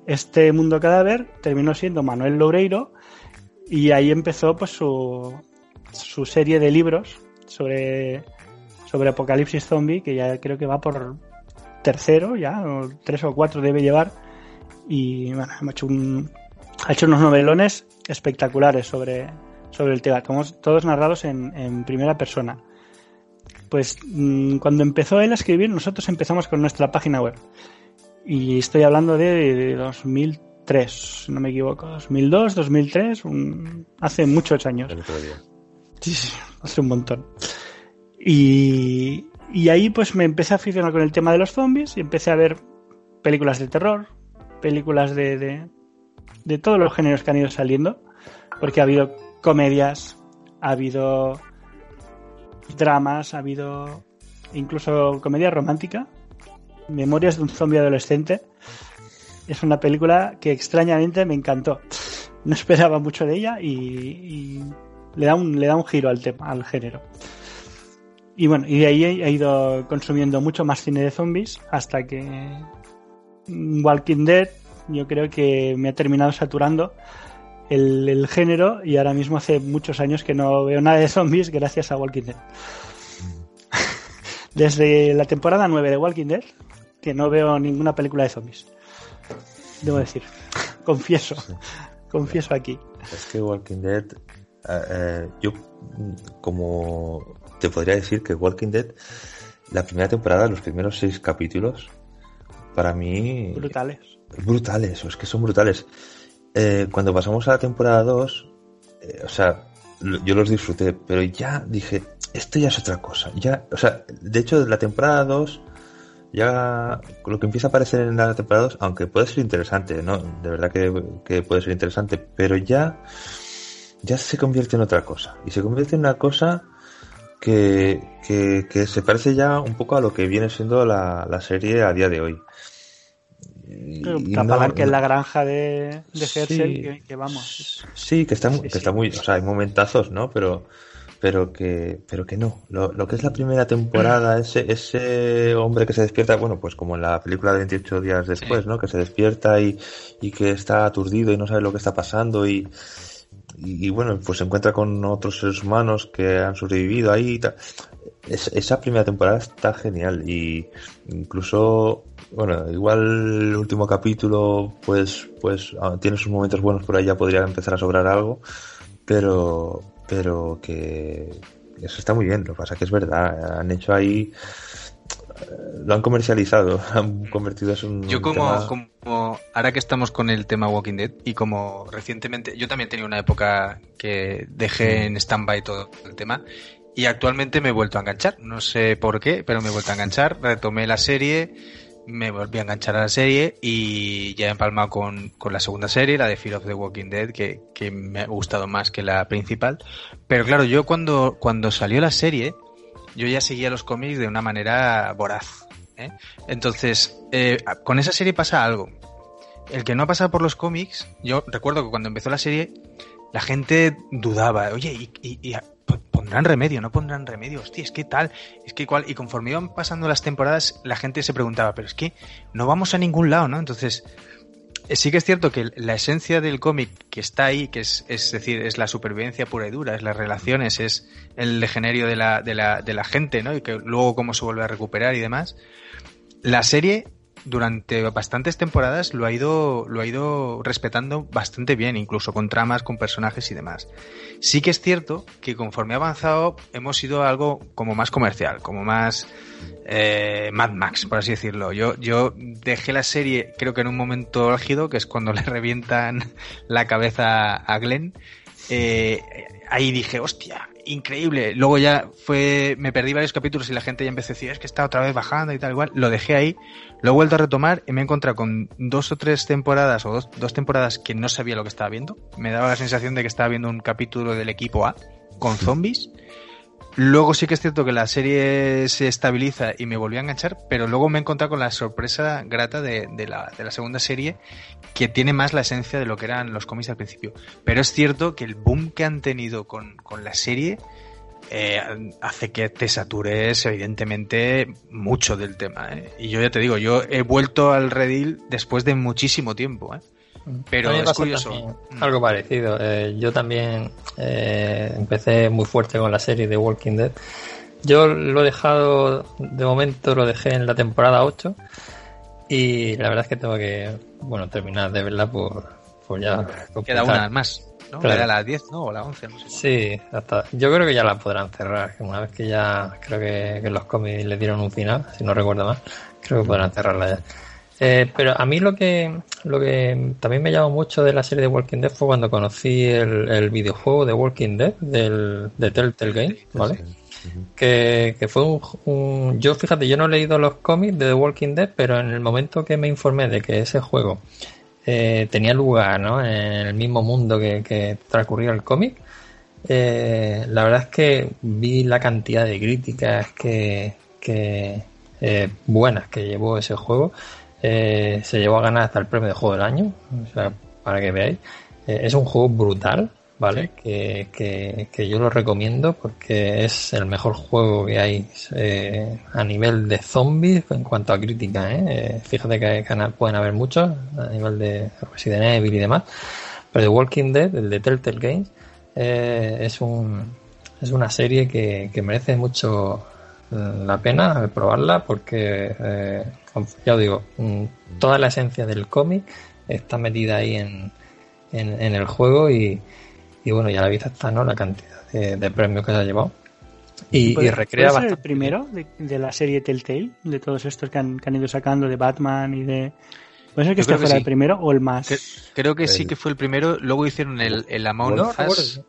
Este mundo cadáver terminó siendo Manuel Loureiro y ahí empezó pues su, su serie de libros sobre, sobre apocalipsis zombie, que ya creo que va por tercero, ya, o tres o cuatro debe llevar. Y bueno, ha hecho, ha hecho unos novelones espectaculares sobre, sobre el tema, todos narrados en, primera persona. Pues mm, cuando empezó él a escribir, nosotros empezamos con nuestra página web. Y estoy hablando de, 2003, si no me equivoco. 2002, 2003, hace muchos años. Sí, sí, hace un montón. Y, y ahí pues me empecé a aficionar con el tema de los zombies y empecé a ver películas de terror, películas de, de, de todos los géneros que han ido saliendo, porque ha habido comedias, ha habido dramas, ha habido incluso comedia romántica. Memorias de un zombie adolescente. Es una película que extrañamente me encantó. No esperaba mucho de ella y, le, da un, le da un giro al tema, al género. Y bueno, y de ahí he ido consumiendo mucho más cine de zombies hasta que Walking Dead yo creo que me ha terminado saturando el, género y ahora mismo hace muchos años que no veo nada de zombies gracias a Walking Dead. Desde la temporada 9 de Walking Dead que no veo ninguna película de zombies. debo decir. Confieso. Confieso aquí. Es que Walking Dead, eh, eh, yo como te podría decir que Walking Dead, la primera temporada, los primeros seis capítulos, para mí... Brutales. Brutales, es que son brutales. Eh, cuando pasamos a la temporada 2, o sea, yo los disfruté, pero ya dije, esto ya es otra cosa. Ya, o sea, de hecho, la temporada 2 ya lo que empieza a aparecer en la temporada 2, aunque puede ser interesante, ¿no? De verdad que, puede ser interesante, pero ya, ya se convierte en otra cosa. Y se convierte en una cosa que, que, se parece ya un poco a lo que viene siendo la, la serie a día de hoy. Y, que es la granja de, de Herschel, que, vamos. Sí, que está, que está muy, o sea, hay momentazos, ¿no? Pero, pero que, pero que no. Lo, lo que es la primera temporada, ese, ese hombre que se despierta, bueno, pues como en la película de 28 días después, ¿no? Que se despierta y, y que está aturdido y no sabe lo que está pasando y, y, bueno, pues se encuentra con otros seres humanos que han sobrevivido ahí. Es, esa primera temporada está genial y incluso, bueno, igual el último capítulo, pues, pues ah, tiene sus momentos buenos por ahí ya podría empezar a sobrar algo, pero, pero que eso está muy bien. Lo que pasa que es verdad, han hecho ahí eh, lo han comercializado, han convertido eso en Yo como, como ahora que estamos con el tema Walking Dead y como recientemente, yo también tenía una época que dejé en stand-by todo el tema y actualmente me he vuelto a enganchar, no sé por qué, pero me he vuelto a enganchar, retomé la serie, me volví a enganchar a la serie y ya he empalmado con, con la segunda serie, la de Fear of the Walking Dead, que, que, me ha gustado más que la principal. Pero claro, yo cuando, cuando salió la serie, yo ya seguía los cómics de una manera voraz. ¿eh? Entonces, eh, con esa serie pasa algo. El que no ha pasado por los cómics, yo recuerdo que cuando empezó la serie, la gente dudaba, oye, y, y, pondrán remedio, no pondrán remedio, hostia, es que tal, es que igual, y conforme iban pasando las temporadas, la gente se preguntaba, pero es que no vamos a ningún lado, ¿no? Entonces, eh, sí que es cierto que la esencia del cómic que está ahí, que es, es decir, es la supervivencia pura y dura, es las relaciones, es el degenerio de la, de la, de la gente, ¿no? Y que luego cómo se vuelve a recuperar y demás. La serie durante bastantes temporadas lo ha ido lo ha ido respetando bastante bien, incluso con tramas, con personajes y demás. Sí que es cierto que conforme ha avanzado hemos ido a algo como más comercial, como más eh, Mad Max, por así decirlo. Yo yo dejé la serie creo que en un momento álgido, que es cuando le revientan la cabeza a Glenn. Eh, ahí dije, hostia, increíble. Luego ya fue, me perdí varios capítulos y la gente ya empezó a decir, es que está otra vez bajando y tal, igual. Lo dejé ahí, lo he vuelto a retomar y me he encontrado con dos o tres temporadas o dos, dos temporadas que no sabía lo que estaba viendo. Me daba la sensación de que estaba viendo un capítulo del equipo A con zombies Luego sí que es cierto que la serie se estabiliza y me volvió a enganchar, pero luego me he encontrado con la sorpresa grata de, la, segunda serie, que tiene más la esencia de lo que eran los cómics al principio. Pero es cierto que el boom que han tenido con, con la serie eh, hace que te satures evidentemente mucho del tema. ¿eh? Y yo ya te digo, yo he vuelto al redil después de muchísimo tiempo. ¿eh? Pero es curioso. Mm. Algo parecido. Eh, yo también eh, empecé muy fuerte con la serie de Walking Dead. Yo lo he dejado, de momento lo dejé en la temporada 8 y la verdad es que tengo que, bueno, terminar de verla por, por ya... Queda una más, ¿no? Era la 10, ¿no? O la 11, no sé. Sí, hasta, yo creo que ya la podrán cerrar, una vez que ya creo que, que los cómics le dieron un final, si no recuerdo mal, creo que podrán cerrarla ya. Eh, pero a mí lo que, lo que también me llamó mucho de la serie de Walking Dead fue cuando conocí el, videojuego de Walking Dead del, de Telltale Game, ¿vale? Que, fue un, Yo, fíjate, yo no he leído los cómics de The Walking Dead, pero en el momento que me informé de que ese juego eh, tenía lugar ¿no? en el mismo mundo que, transcurría el cómic, eh, la verdad es que vi la cantidad de críticas que, que buenas que llevó ese juego eh, se llevó a ganar hasta el premio de juego del año, o sea, para que veáis. Eh, es un juego brutal, ¿vale? Que, que, yo lo recomiendo porque es el mejor juego que hay eh, a nivel de zombies en cuanto a crítica, ¿eh? Fíjate que pueden haber muchos a nivel de Resident Evil y demás. Pero The Walking Dead, el de Telltale Games, es un es una serie que, que merece mucho la pena probarla porque ya os digo, mm, toda la esencia del cómic está metida ahí en, en, el juego y, y, bueno, ya la vista está, ¿no? La cantidad de, premios que se ha llevado. Y, y recrea bastante. el primero de, la serie Telltale? De todos estos que han, que han ido sacando de Batman y de... ¿Puede ser que este fuera el primero o el más? creo que sí que fue el primero. Luego hicieron el, el Among Us.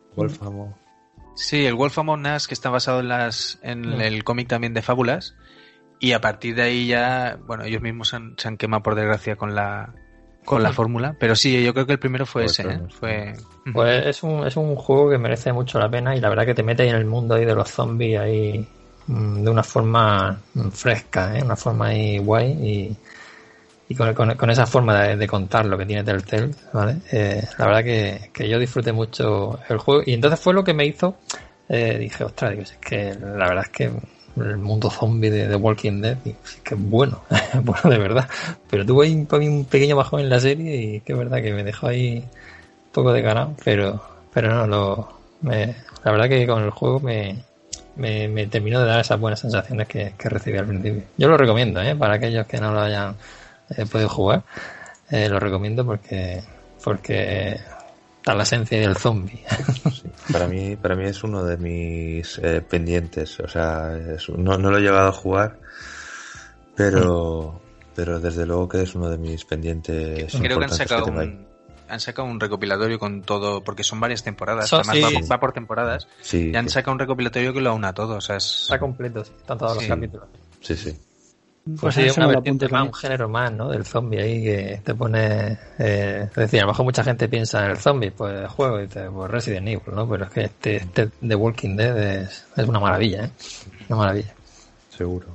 Sí, el Wolf Among Us que está basado en las en el cómic también de fábulas. Y a partir de ahí ya, bueno, ellos mismos se han, se han quemado por desgracia con la con la fórmula, pero sí, yo creo que el primero fue pues ese, ¿eh? fue Pues es un, es un juego que merece mucho la pena y la verdad que te mete ahí en el mundo ahí de los zombies ahí mm, de una forma mm, fresca, ¿eh? una forma ahí guay y, y con, con, esa forma de, contar lo que tiene Telltale, ¿vale? Eh, la verdad que, que, yo disfruté mucho el juego y entonces fue lo que me hizo, eh, dije, ostras, es que la verdad es que el mundo zombie de, Walking Dead, y que bueno, bueno de verdad. Pero tuve un, un pequeño bajón en la serie y que es verdad que me dejó ahí un poco de ganado, pero, pero no, lo, me, la verdad que con el juego me, me, terminó de dar esas buenas sensaciones que, que recibí al principio. Yo lo recomiendo, ¿eh? para aquellos que no lo hayan eh, podido jugar, eh, lo recomiendo porque porque está la esencia del zombie. para mí, para mí es uno de mis eh, pendientes. O sea, no, no, lo he llegado a jugar, pero, pero desde luego que es uno de mis pendientes. Creo que han sacado un, han sacado un recopilatorio con todo, porque son varias temporadas, además va, por temporadas, y han sacado un recopilatorio que lo aúna todo. O sea, Está completo, están todos los capítulos. Sí, sí. Pues, sí, una vertiente más, un género más, ¿no? Del zombie ahí que te pone... Eh, es decir, a lo mejor mucha gente piensa en el zombie, pues el juego, y te, pues Resident Evil, ¿no? Pero es que este, este The Walking Dead es, es una maravilla, ¿eh? Una maravilla. Seguro.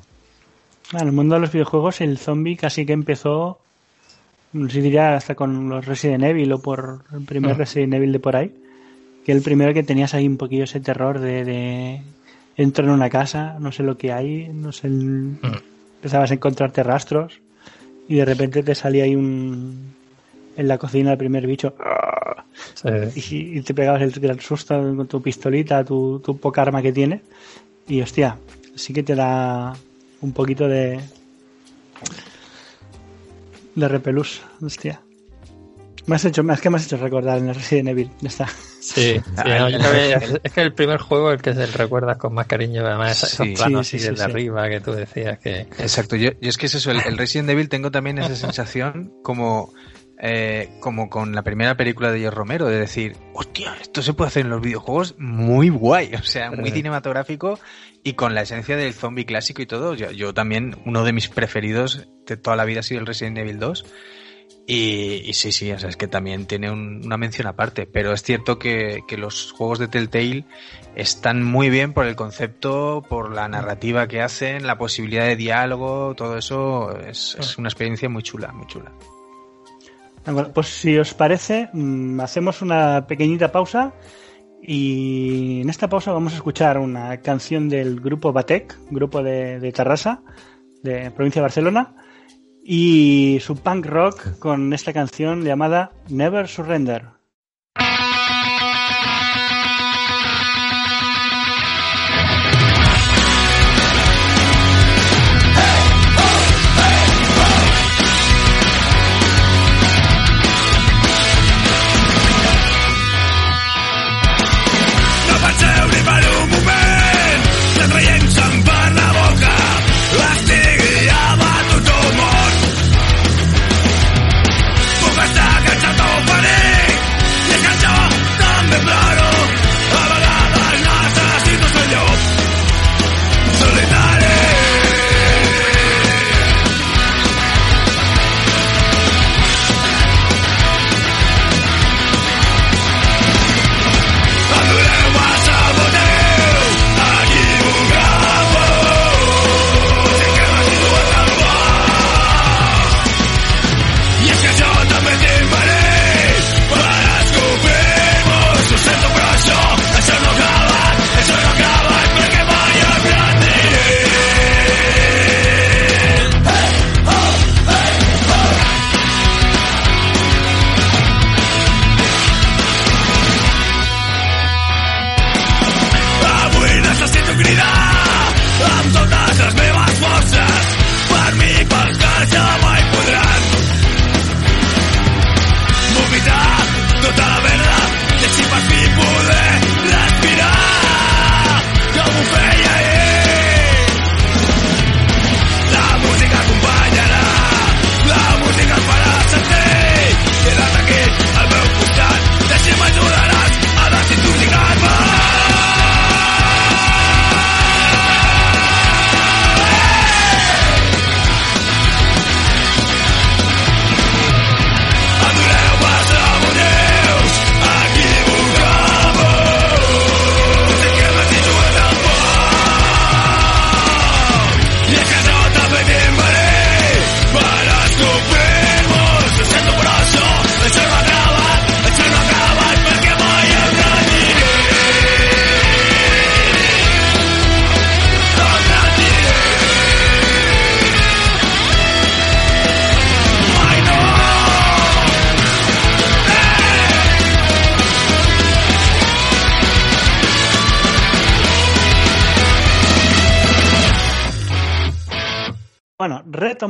En el mundo de los videojuegos el zombie casi que empezó, no sé diría hasta con los Resident Evil o por el primer mm. Resident Evil de por ahí, que el primero que tenías ahí un poquillo ese terror de, de entro en una casa, no sé lo que hay, no sé el... Mm empezabas a encontrarte rastros y de repente te salía ahí un en la cocina el primer bicho. Y, te pegabas el gran susto con tu pistolita, tu, tu poca arma que tiene. Y hostia, sí que te da un poquito de de repelús, hostia. Me has hecho, más que me has hecho recordar en el Resident Evil, ya está. Sí, ah, es que el primer juego el que se recuerdas con más cariño, además esos planos así desde arriba que tú decías que... Exacto, yo, es que es eso, el, Resident Evil tengo también esa sensación como... Eh, como con la primera película de George Romero, de decir, hostia, esto se puede hacer en los videojuegos muy guay, o sea, muy cinematográfico y con la esencia del zombie clásico y todo. Yo, yo también, uno de mis preferidos de toda la vida ha sido el Resident Evil 2 y, sí, sí, o sea, es que también tiene una mención aparte, pero es cierto que, los juegos de Telltale están muy bien por el concepto, por la narrativa que hacen, la posibilidad de diálogo, todo eso es, es una experiencia muy chula, muy chula. pues si os parece, mm, hacemos una pequeñita pausa y en esta pausa vamos a escuchar una canción del grupo Batek, grupo de, de Tarrasa, de provincia de Barcelona y su punk rock con esta canción llamada Never Surrender.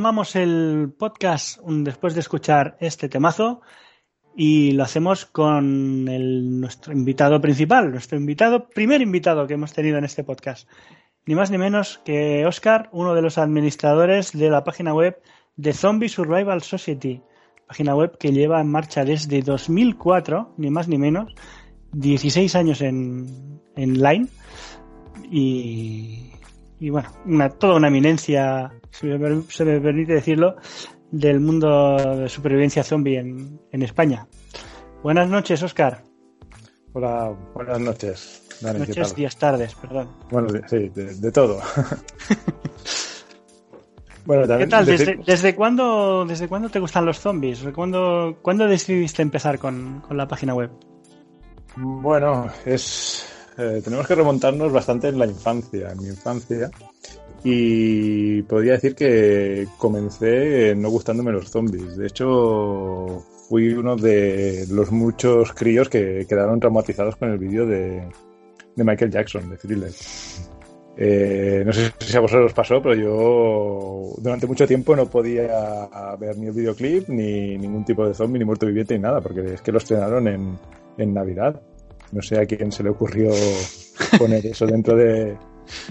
Retomamos el podcast después de escuchar este temazo y lo hacemos con nuestro invitado principal, nuestro invitado, primer invitado que hemos tenido en este podcast. Ni más ni menos que Oscar, uno de los administradores de la página web de Zombie Survival Society, página web que lleva en marcha desde 2004, ni más ni menos, 16 años en, en line y, y bueno, una, toda una eminencia si me, se me permite decirlo, del mundo de supervivencia zombie en, en España. Buenas noches, Oscar. Hola, buenas noches. Dani, noches, días, tardes, perdón. Bueno, sí, de, de todo. bueno, también, ¿Qué tal? ¿Desde, desde, cuándo, ¿Desde cuándo te gustan los zombies? ¿Cuándo, ¿cuándo decidiste empezar con, con, la página web? Bueno, es eh, tenemos que remontarnos bastante en la infancia. En mi infancia y podría decir que comencé no gustándome los zombies. De hecho, fui uno de los muchos críos que quedaron traumatizados con el vídeo de, Michael Jackson, de Thriller. Eh, no sé si a vosotros pasó, pero yo durante mucho tiempo no podía ver ni el videoclip, ni ningún tipo de zombie, ni muerto viviente, ni nada, porque es que lo estrenaron en, en Navidad. No sé a quién se le ocurrió poner eso dentro de,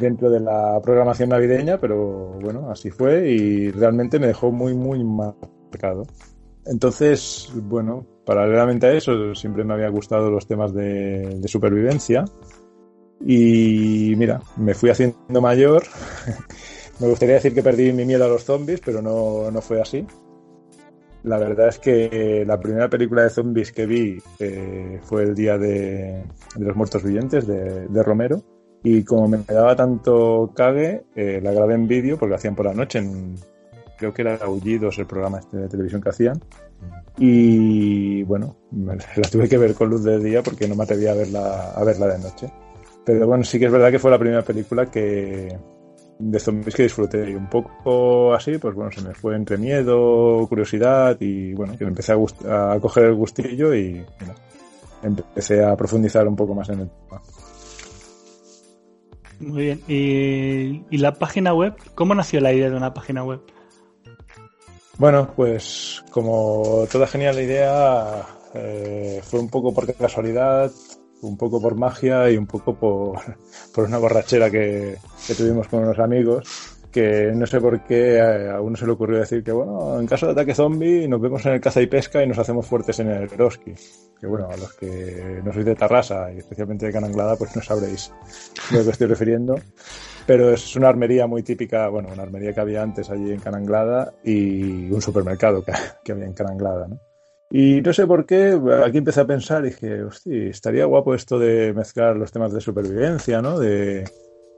dentro de la programación navideña, pero bueno, así fue y realmente me dejó muy, muy marcado. Entonces, bueno, paralelamente a eso, siempre me había gustado los temas de, supervivencia. Y mira, me fui haciendo mayor. me gustaría decir que perdí mi miedo a los zombies, pero no, no fue así. La verdad es que la primera película de zombies que vi eh, fue el Día de, los Muertos Vivientes de, Romero y como me daba tanto cague, eh, la grabé en vídeo porque lo hacían por la noche. En, creo que era Aullidos el programa este de televisión que hacían. Y bueno, la tuve que ver con luz de día porque no me atrevía a verla, a verla de noche. Pero bueno, sí que es verdad que fue la primera película que de zombies que disfruté. Y un poco así, pues bueno, se me fue entre miedo, curiosidad y bueno, que empecé a, a coger el gustillo y bueno, empecé a profundizar un poco más en el tema. Muy bien. ¿Y, la página web? ¿Cómo nació la idea de una página web? Bueno, pues como toda genial idea, eh, fue un poco por casualidad, un poco por magia y un poco por, por una borrachera que, tuvimos con unos amigos que no sé por qué a uno se le ocurrió decir que, bueno, en caso de ataque zombie nos vemos en el caza y pesca y nos hacemos fuertes en el Eroski. Que bueno, a los que no sois de Tarrasa y especialmente de Cananglada, pues no sabréis de lo que estoy refiriendo. Pero es una armería muy típica, bueno, una armería que había antes allí en Cananglada y un supermercado que, que había en Cananglada, ¿no? Y no sé por qué, aquí empecé a pensar y dije, hostia, estaría guapo esto de mezclar los temas de supervivencia, ¿no? De,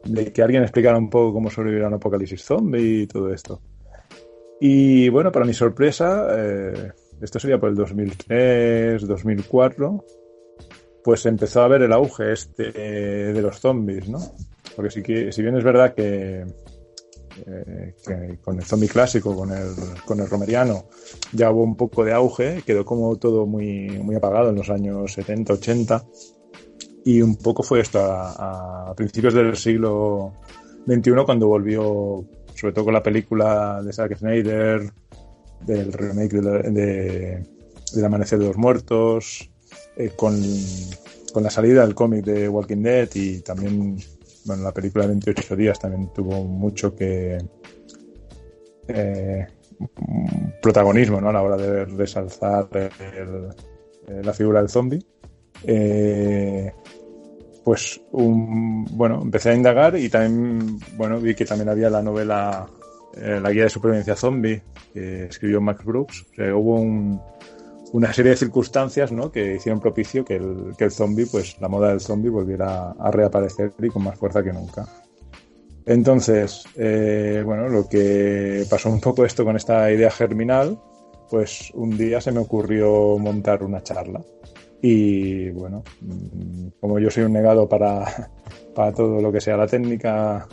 de que alguien explicara un poco cómo sobrevivir a un apocalipsis zombie y todo esto. Y bueno, para mi sorpresa, eh, esto sería por el 2003, 2004, pues empezó a ver el auge este de los zombies, ¿no? Porque si, si bien es verdad que, eh, que, con el zombie clásico, con el, con el romeriano, ya hubo un poco de auge, quedó como todo muy, muy apagado en los años 70, 80 y un poco fue esto a, principios del siglo XXI cuando volvió, sobre todo con la película de Zack Snyder, del remake de, de, del Amanecer de los Muertos, eh, con, con, la salida del cómic de Walking Dead y también, bueno, la película de 28 días también tuvo mucho que... Eh, protagonismo ¿no? a la hora de resalzar la figura del zombie. Eh, pues un, bueno, empecé a indagar y también, bueno, vi que también había la novela eh, La guía de supervivencia zombie que escribió Max Brooks. O sea, hubo una serie de circunstancias, ¿no? Que hicieron propicio que el, que el zombie, pues la moda del zombie volviera a reaparecer y con más fuerza que nunca. Entonces, eh, bueno, lo que pasó un poco esto con esta idea germinal, pues un día se me ocurrió montar una charla y bueno, mm, como yo soy un negado para, para todo lo que sea la técnica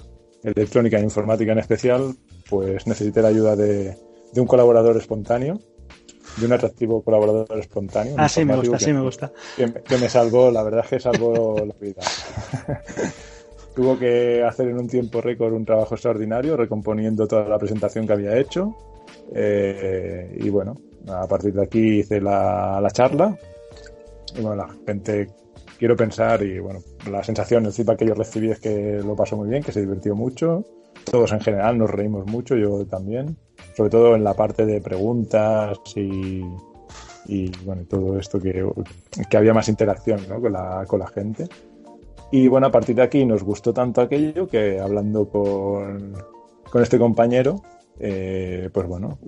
electrónica e informática en especial, pues necesité la ayuda de, de un colaborador espontáneo, de un atractivo colaborador espontáneo. Ah, sí, me gusta, sí, me gusta. Que, me salvó, la verdad es que salvó la vida. tuvo que hacer en un tiempo récord un trabajo extraordinario, recomponiendo toda la presentación que había hecho. Eh, y bueno, a partir de aquí hice la, la charla. Y bueno, la gente, quiero pensar, y bueno, la sensación, el feedback que yo recibí es que lo pasó muy bien, que se divirtió mucho. Todos en general nos reímos mucho, yo también. Sobre todo en la parte de preguntas y, y bueno, todo esto que, que había más interacción ¿no? con, la, con la gente. Y bueno, a partir de aquí nos gustó tanto aquello que hablando con, con este compañero, eh, pues bueno,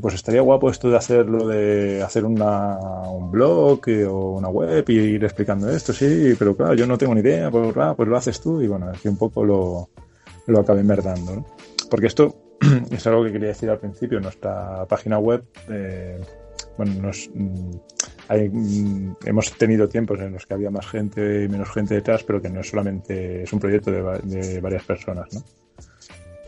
pues estaría guapo esto de hacerlo, de hacer una, un blog o una web y ir explicando esto, sí, pero claro, yo no tengo ni idea, pues, ah, pues lo haces tú y bueno, que un poco lo, lo acabé merdando, ¿no? Porque esto es algo que quería decir al principio, nuestra página web, eh, bueno, nos, mm, mm, hemos tenido tiempos en los que había más gente y menos gente detrás, pero que no es solamente, es un proyecto de, varias personas, ¿no?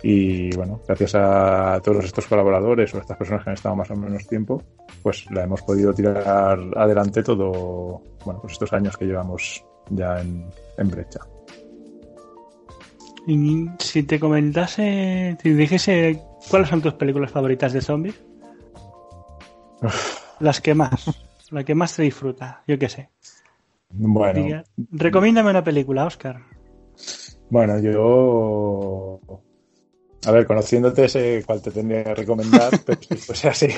Y bueno, gracias a todos estos colaboradores o estas personas que han estado más o menos tiempo, pues la hemos podido tirar adelante todo, bueno, pues estos años que llevamos ya en brecha. Y si te comentase, si dijese cuáles son tus películas favoritas de zombies, las que más, la que más te disfruta, yo qué sé. Bueno, Diga, recomiéndame una película, Oscar. bueno, yo a ver, conociéndote sé cuál te tendría que recomendar, pero si fuese así,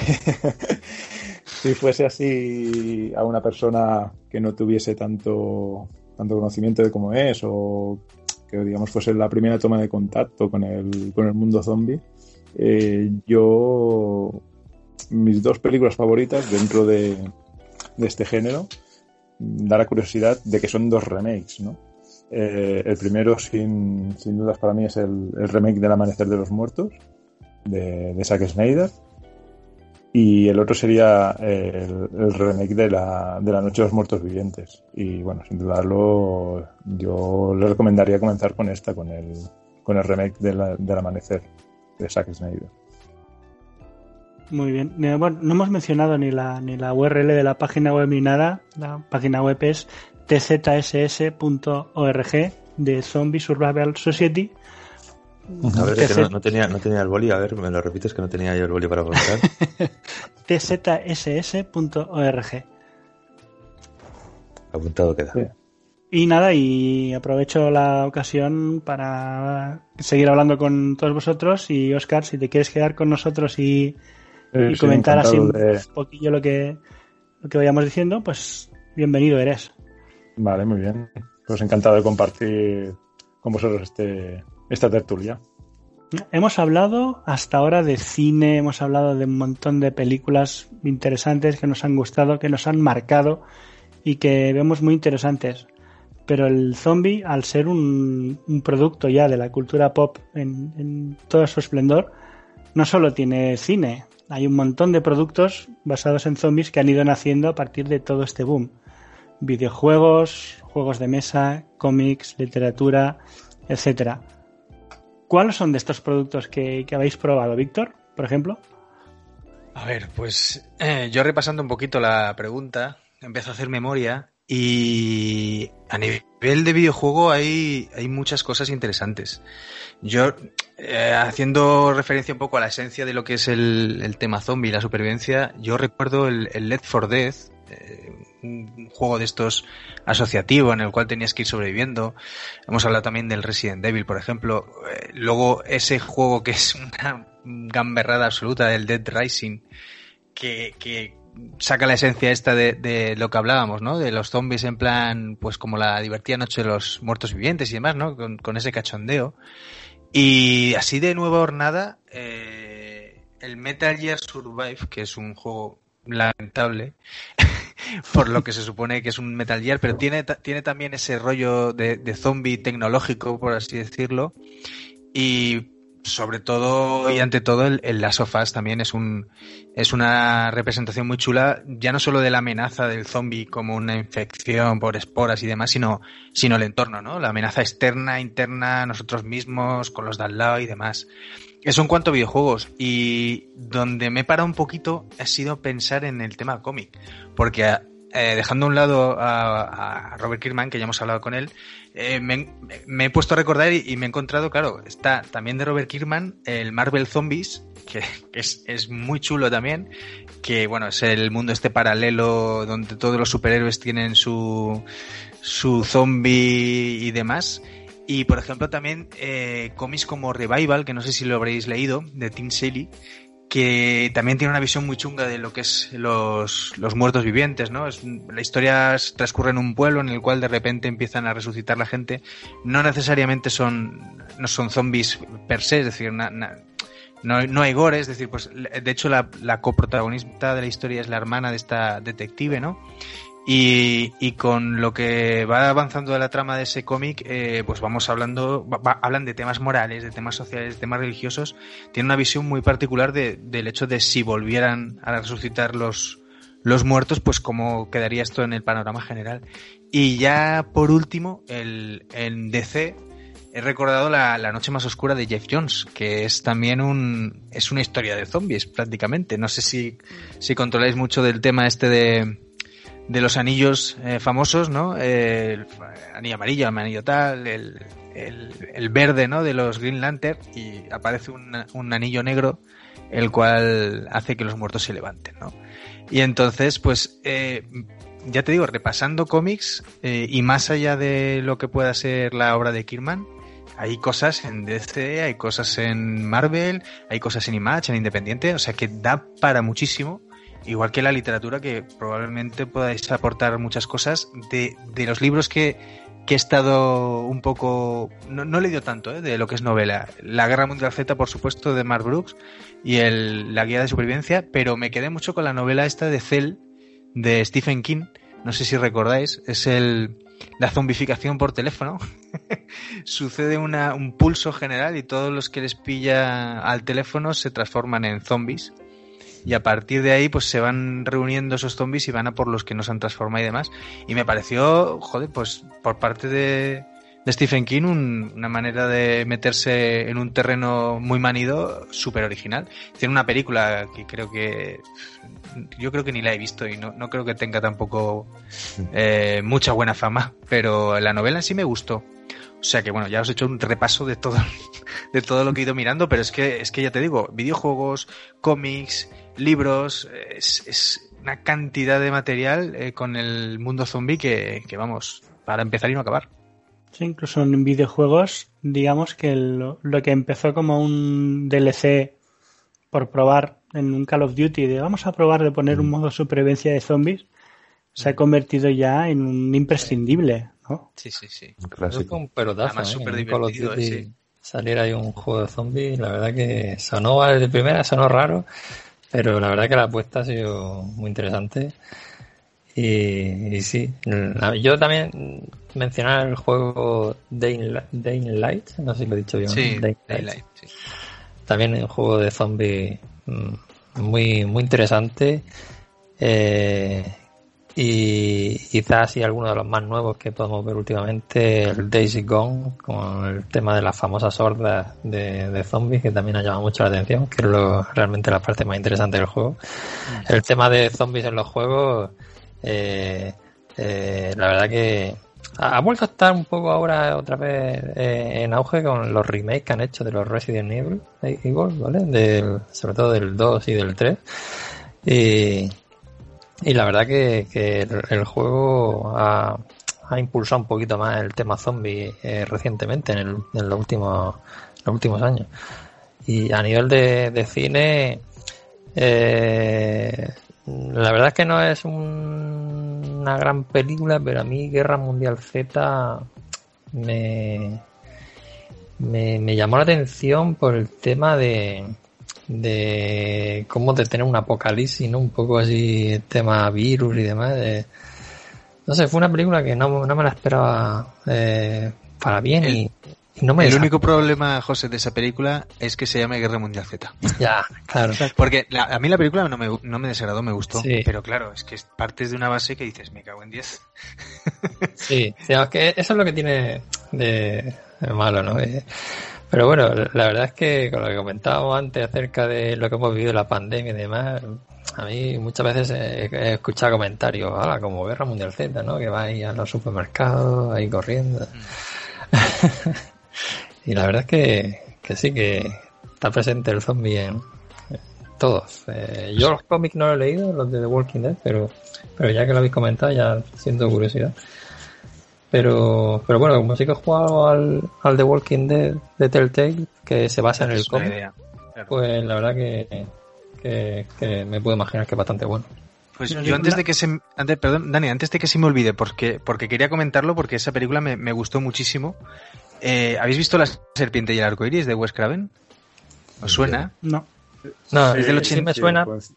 si fuese así a una persona que no tuviese tanto, tanto conocimiento de cómo es o que digamos fuese la primera toma de contacto con el, con el mundo zombie, eh, yo mis dos películas favoritas dentro de, este género da la curiosidad de que son dos remakes, ¿no? Eh, el primero, sin, sin, dudas, para mí es el, el, remake del Amanecer de los Muertos, de, de Zack Snyder. Y el otro sería el, el remake de la, de la Noche de los Muertos Vivientes. Y bueno, sin dudarlo, yo le recomendaría comenzar con esta, con el, con el remake de la, del Amanecer de Zack Snyder. Muy bien. Bueno, no hemos mencionado ni la, ni la URL de la página web ni nada. La página web es tzss.org de Zombie Survival Society. A ver, es que no, no, tenía, no tenía el boli, a ver, me lo repites que no tenía yo el boli para apuntar. tzss.org. Apuntado queda. Sí. Y nada, y aprovecho la ocasión para seguir hablando con todos vosotros y Oscar, si te quieres quedar con nosotros y, y comentar así un de... poquillo lo que, lo que vayamos diciendo, pues bienvenido eres. Vale, muy bien. Pues encantado de compartir con vosotros este, esta tertulia. Hemos hablado hasta ahora de cine, hemos hablado de un montón de películas interesantes que nos han gustado, que nos han marcado y que vemos muy interesantes. Pero el zombie, al ser un, producto ya de la cultura pop en, en todo su esplendor, no solo tiene cine, hay un montón de productos basados en zombies que han ido naciendo a partir de todo este boom videojuegos, juegos de mesa, cómics, literatura, etcétera. ¿Cuáles son de estos productos que, que habéis probado, Víctor, por ejemplo? A ver, pues eh, yo repasando un poquito la pregunta, empiezo a hacer memoria y a nivel de videojuego hay, hay muchas cosas interesantes. Yo, eh, haciendo referencia un poco a la esencia de lo que es el, el tema zombie y la supervivencia, yo recuerdo el, el Left 4 Dead, eh, un juego de estos asociativo en el cual tenías que ir sobreviviendo. Hemos hablado también del Resident Evil, por ejemplo. Eh, luego ese juego que es una gamberrada absoluta del Dead Rising, que, que saca la esencia esta de, de, lo que hablábamos, ¿no? De los zombies en plan, pues como la divertida noche de los muertos vivientes y demás, ¿no? Con, ese cachondeo. Y así de nueva hornada, eh, el Metal Gear Survive, que es un juego lamentable, por lo que se supone que es un Metal Gear, pero tiene, tiene también ese rollo de, zombie tecnológico, por así decirlo, y sobre todo y ante todo el, el Last también es un es una representación muy chula ya no solo de la amenaza del zombie como una infección por esporas y demás sino sino el entorno no la amenaza externa interna nosotros mismos con los de al lado y demás eso en cuanto a videojuegos y donde me he parado un poquito ha sido pensar en el tema cómic porque eh, dejando a un lado a, Robert Kirkman, que ya hemos hablado con él, eh, me, he puesto a recordar y, me he encontrado, claro, está también de Robert Kirkman el Marvel Zombies, que es, es muy chulo también, que bueno, es el mundo este paralelo donde todos los superhéroes tienen su, su zombie y demás. Y por ejemplo también eh, cómics como Revival, que no sé si lo habréis leído, de Tim Sally, que también tiene una visión muy chunga de lo que es los, los muertos vivientes, ¿no? Es, la historia transcurre en un pueblo en el cual de repente empiezan a resucitar la gente. No necesariamente son, no son zombies per se, es decir, no, no, hay gore, es decir, pues de hecho la, la coprotagonista de la historia es la hermana de esta detective, ¿no? Y, y, con lo que va avanzando de la trama de ese cómic, eh, pues vamos hablando, hablan de temas morales, de temas sociales, de temas religiosos. Tiene una visión muy particular de, del hecho de si volvieran a resucitar los, los muertos, pues cómo quedaría esto en el panorama general. Y ya por último, el, en DC, he recordado la, la, noche más oscura de Jeff Jones, que es también un, es una historia de zombies prácticamente. No sé si, si controláis mucho del tema este de, de los anillos eh, famosos, ¿no? el anillo amarillo, el anillo tal, el, el, verde, ¿no? De los Green Lantern y aparece un, un, anillo negro el cual hace que los muertos se levanten, ¿no? Y entonces, pues, eh, ya te digo, repasando cómics eh, y más allá de lo que pueda ser la obra de Kirman, hay cosas en DC, hay cosas en Marvel, hay cosas en Image, en Independiente, o sea que da para muchísimo igual que la literatura, que probablemente podáis aportar muchas cosas de, de los libros que, que he estado un poco. No, no he leído tanto ¿eh? de lo que es novela. La Guerra Mundial Z, por supuesto, de Mark Brooks y el, La Guía de Supervivencia, pero me quedé mucho con la novela esta de Cell de Stephen King. No sé si recordáis, es el. La zombificación por teléfono. Sucede una, un pulso general y todos los que les pilla al teléfono se transforman en zombies y a partir de ahí pues se van reuniendo esos zombies y van a por los que no se han transformado y demás. Y me pareció, joder, pues por parte de, de Stephen King una manera de meterse en un terreno muy manido, súper original. Tiene una película que creo que yo creo que ni la he visto y no, no creo que tenga tampoco eh, mucha buena fama, pero la novela en sí me gustó. O sea que bueno, ya os he hecho un repaso de todo, de todo lo que he ido mirando, pero es que, es que ya te digo, videojuegos, cómics, libros, es, es una cantidad de material eh, con el mundo zombie que, que, vamos, para empezar y no acabar. Sí, incluso en videojuegos, digamos que lo, lo, que empezó como un DLC por probar en un Call of Duty, de vamos a probar de poner un mm. modo supervivencia de zombies, se ha convertido ya en un imprescindible, ¿no? Sí, sí, sí. Un clásico. Un pelotazo, Además, ¿eh? Call of Duty sí. salir ahí un juego de zombies, la verdad que sonó de primera, sonó raro, pero la verdad que la apuesta ha sido muy interesante. Y, y sí, yo también mencionar el juego Daylight, Light, no sé si lo he dicho bien. Sí, Daylight. sí. También un juego de zombie mm, muy, muy interesante. Eh, y quizás así alguno de los más nuevos que podemos ver últimamente, el Daisy Gone, con el tema de las famosas hordas de, zombies, que también ha llamado mucho la atención, que es lo, realmente la parte más interesante del juego. Mm. El tema de zombies en los juegos, eh, eh, la verdad que ha, vuelto a estar un poco ahora otra vez eh, en auge con los remakes que han hecho de los Resident Evil, Evil ¿vale? Del, sobre todo del 2 y del 3. Y, y la verdad que, el, juego ha, impulsado un poquito más el tema zombie eh, recientemente, en, los, últimos, años. Y a nivel de, cine, eh, la verdad es que no es un, una gran película, pero a mí Guerra Mundial Z me, me llamó la atención por el tema de, de cómo detener un apocalipsis, ¿no? Un poco así, tema virus y demás. no sé, fue una película que no, no me la esperaba eh, para bien y, no me El único problema, José, de esa película es que se llama Guerra Mundial Z. Ya, claro. Porque a mí la película no me, no me desagradó, me gustó. Pero claro, es que partes de una base que dices, me cago en 10. Sí, es que eso es lo que tiene de, malo, ¿no? Eh, Pero bueno, la verdad es que con lo que comentábamos antes acerca de lo que hemos vivido la pandemia y demás, a mí muchas veces he, escuchado comentarios, ahora como Guerra Mundial Z, ¿no? Que va ahí a los supermercados, ahí corriendo. y la verdad es que, que sí, que está presente el zombie en, todos. Eh, yo los cómics no los he leído, los de The Walking Dead, pero, pero ya que lo habéis comentado, ya siento curiosidad. Pero, pero bueno, como sí que he jugado al, al The Walking Dead de Telltale, que se basa en el cómic, pues la verdad que, que, me puedo imaginar que es bastante bueno. Pues yo antes de que se antes, perdón, Dani, antes de que se me olvide, porque, porque quería comentarlo, porque esa película me, me gustó muchísimo. Eh, ¿Habéis visto La serpiente y el arco iris de Wes Craven? ¿Os suena? No. No, es del 87. me suena. Pues,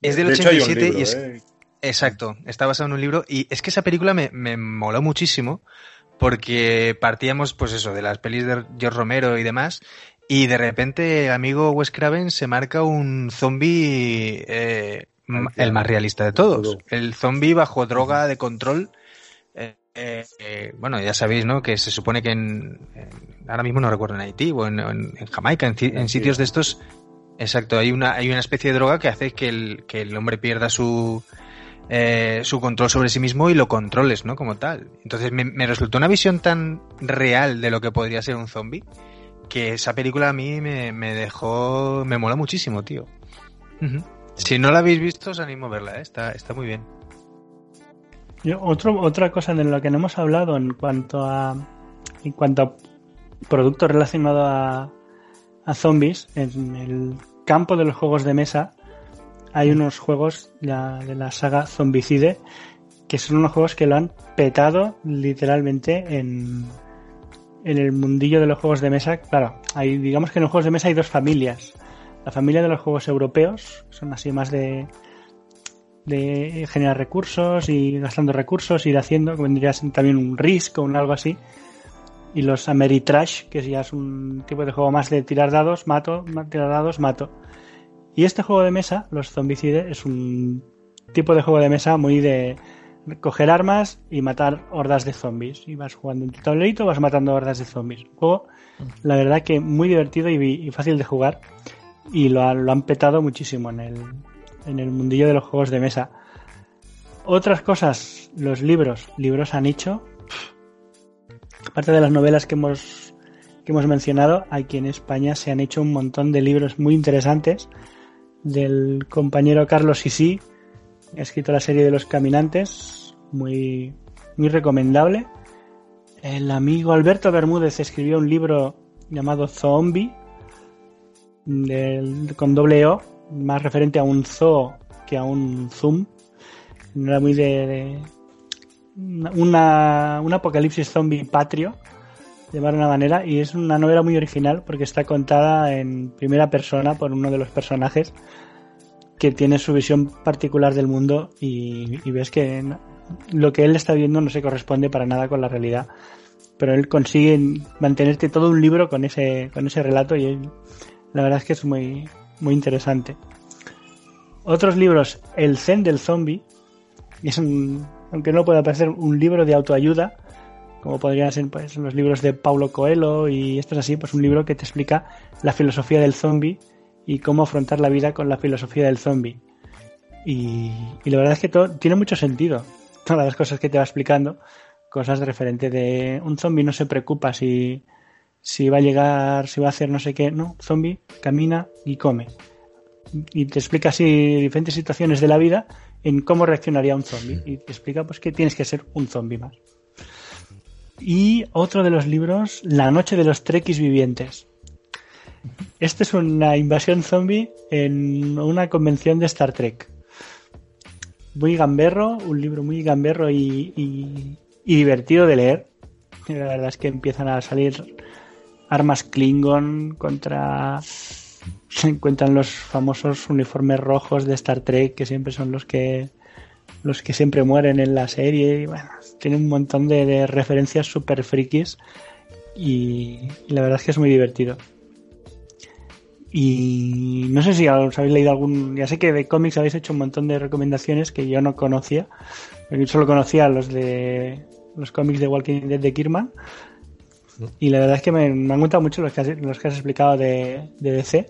es del 87 y es. ¿eh? Exacto, está basado en un libro. Y es que esa película me, me moló muchísimo porque partíamos, pues eso, de las pelis de George Romero y demás. Y de repente el amigo Wes Craven se marca un zombie eh, el más realista de todos. El zombie bajo droga de control. Eh, eh, bueno, ya sabéis, ¿no? Que se supone que en, ahora mismo no recuerdo en Haití o en, Jamaica, en, sitios de estos, exacto, hay una hay una especie de droga que hace que el, que el hombre pierda su su control sobre sí mismo y lo controles, ¿no? Como tal. Entonces me, resultó una visión tan real de lo que podría ser un zombie que esa película a mí me, dejó, me mola muchísimo, tío. Si no la habéis visto, os animo a verla, ¿eh? está, está muy bien. otro, otra cosa de lo que no hemos hablado en cuanto a en cuanto a productos relacionados a, a zombies, en el campo de los juegos de mesa hay unos juegos de la saga Zombicide que son unos juegos que lo han petado literalmente en, en el mundillo de los juegos de mesa, claro, hay, digamos que en los juegos de mesa hay dos familias. La familia de los juegos europeos, son así más de, de generar recursos y gastando recursos, ir haciendo, que vendría también un Risk o un algo así. Y los Ameritrash, que ya es un tipo de juego más de tirar dados, mato, tirar dados, mato. Y este juego de mesa, los Zombicide, es un tipo de juego de mesa muy de coger armas y matar hordas de zombies. Y vas jugando en tu tablerito, vas matando hordas de zombies. Un juego, la verdad que muy divertido y, fácil de jugar. Y lo, han petado muchísimo en el, en el mundillo de los juegos de mesa. Otras cosas, los libros. Libros han hecho. Aparte de las novelas que hemos, que hemos mencionado, aquí en España se han hecho un montón de libros muy interesantes. Del compañero Carlos Sisi, ha escrito la serie de los caminantes, muy, muy recomendable. El amigo Alberto Bermúdez escribió un libro llamado Zombie, con doble O, más referente a un zoo que a un zoom. Era muy de, una, un apocalipsis zombie patrio, de alguna manera, y es una novela muy original porque está contada en primera persona por uno de los personajes que tiene su visión particular del mundo y, ves que lo que él está viendo no se corresponde para nada con la realidad. Pero él consigue mantenerte todo un libro con ese, con ese relato y la verdad es que es muy, muy interesante. Otros libros, El Zen del Zombie, es un, aunque no pueda parecer un libro de autoayuda, como podrían ser pues, los libros de Paulo Coelho y esto es así, pues un libro que te explica la filosofía del zombie y cómo afrontar la vida con la filosofía del zombie. Y, la verdad es que todo, tiene mucho sentido. Todas las cosas que te va explicando, cosas de referente de un zombie no se preocupa si, si va a llegar, si va a hacer no sé qué. No, zombie camina y come. Y te explica así diferentes situaciones de la vida en cómo reaccionaría un zombie. Y te explica pues que tienes que ser un zombie más. Y otro de los libros, La noche de los trequis vivientes. Este es una invasión zombie en una convención de Star Trek. Muy gamberro, un libro muy gamberro y, divertido de leer. La verdad es que empiezan a salir armas Klingon contra. Se encuentran los famosos uniformes rojos de Star Trek, que siempre son los que los que siempre mueren en la serie. Y bueno, tiene un montón de, referencias super frikis y la verdad es que es muy divertido. Y no sé si os habéis leído algún. Ya sé que de cómics habéis hecho un montón de recomendaciones que yo no conocía. Yo solo conocía los de los cómics de Walking Dead de Kirman. Y la verdad es que me, me han gustado mucho los que has, los que has explicado de, de DC.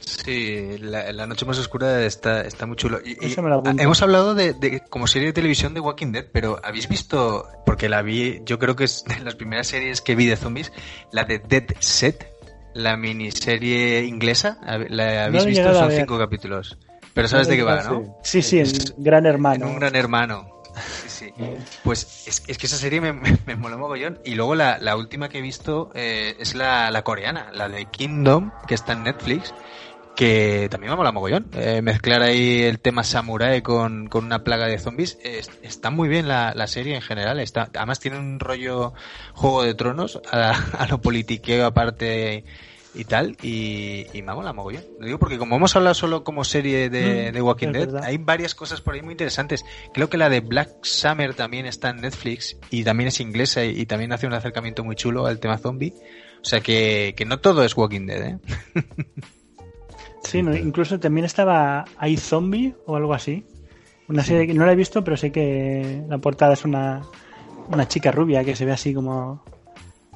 Sí, la, la Noche Más Oscura está, está muy chulo. Y, y hemos hablado de, de como serie de televisión de Walking Dead, pero ¿habéis visto? Porque la vi, yo creo que es de las primeras series que vi de zombies, la de Dead Set, la miniserie inglesa. ¿La habéis No visto? Son cinco capítulos. Pero sabes de qué va, ¿no? Sí, sí, en Es- Gran Hermano. En un gran hermano. Sí, sí. Pues es, es que esa serie me, me, me moló mogollón. Y luego la, la última que he visto eh, es la, la coreana, la de Kingdom, que está en Netflix, que también me mola mogollón. Eh, mezclar ahí el tema samurai con, con una plaga de zombies. Es- está muy bien la, la serie en general. Está, además tiene un rollo Juego de Tronos, a, a lo politiqueo aparte y tal, y, y me mola mogollón. Lo digo porque como hemos hablado solo como serie de, Mm, de Walking Dead, verdad. hay varias cosas por ahí muy interesantes. Creo que la de Black Summer también está en Netflix y también es inglesa y, y también hace un acercamiento muy chulo al tema zombie. O sea que, que no todo es Walking Dead, ¿eh? Sí, no, incluso también estaba Hay Zombie o algo así. Una serie que no la he visto, pero sé que la portada es una, una chica rubia que se ve así como,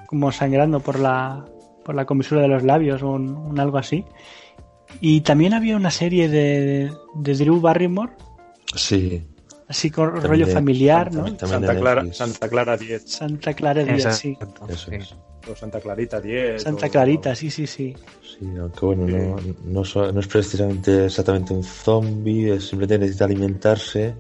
como sangrando por la, por la comisura de los labios o un, un algo así. Y también había una serie de, de Drew Barrymore, Sí. así con También rollo de- familiar, ¿no? Santa Clara. Santa Clara 10. Santa Clara Díaz, sí. Exacto, Eso es. O Santa Clarita 10. Santa o- Clarita, sí, sí, sí. Sí, aunque bueno, no, no, es precisamente exactamente un zombie, es simplemente necesita alimentarse.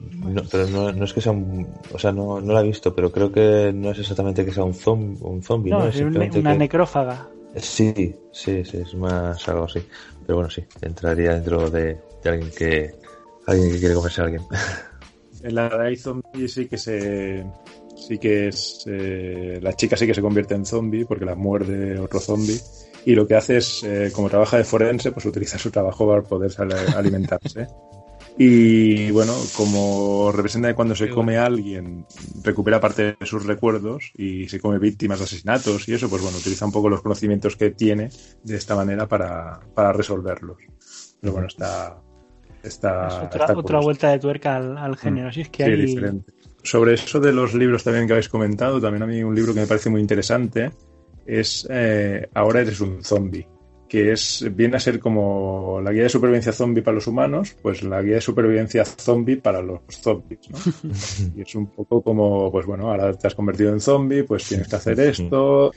No, pero no, no es que sea un. O sea, no, no la he visto, pero creo que no es exactamente que sea un, zom, un zombie, ¿no? No, Es es una, simplemente una que- necrófaga. Sí, sí, sí, es más algo así. Pero bueno, sí, entraría dentro de, de alguien que. Alguien que quiere comerse a alguien. En la de zombie sí que se. Sí que es. eh, la chica sí que se convierte en zombie porque la muerde otro zombie. Y lo que hace es, eh, como trabaja de forense, pues utiliza su trabajo para poder alimentarse. Y bueno, como representa que cuando se come a alguien, recupera parte de sus recuerdos y se come víctimas de asesinatos y eso, pues bueno, utiliza un poco los conocimientos que tiene de esta manera para, para resolverlos. Pero bueno, está. Está, Es otra, está otra vuelta de tuerca al, al género. Sí, es que Sí, hay. diferente. Sobre eso de los libros también que habéis comentado, también a mí un libro que me parece muy interesante es eh, Ahora eres un zombie, que es viene a ser como la guía de supervivencia zombie para los humanos, pues la guía de supervivencia zombie para los zombies, ¿no? y es un poco como, pues bueno, ahora te has convertido en zombie, pues tienes que hacer esto,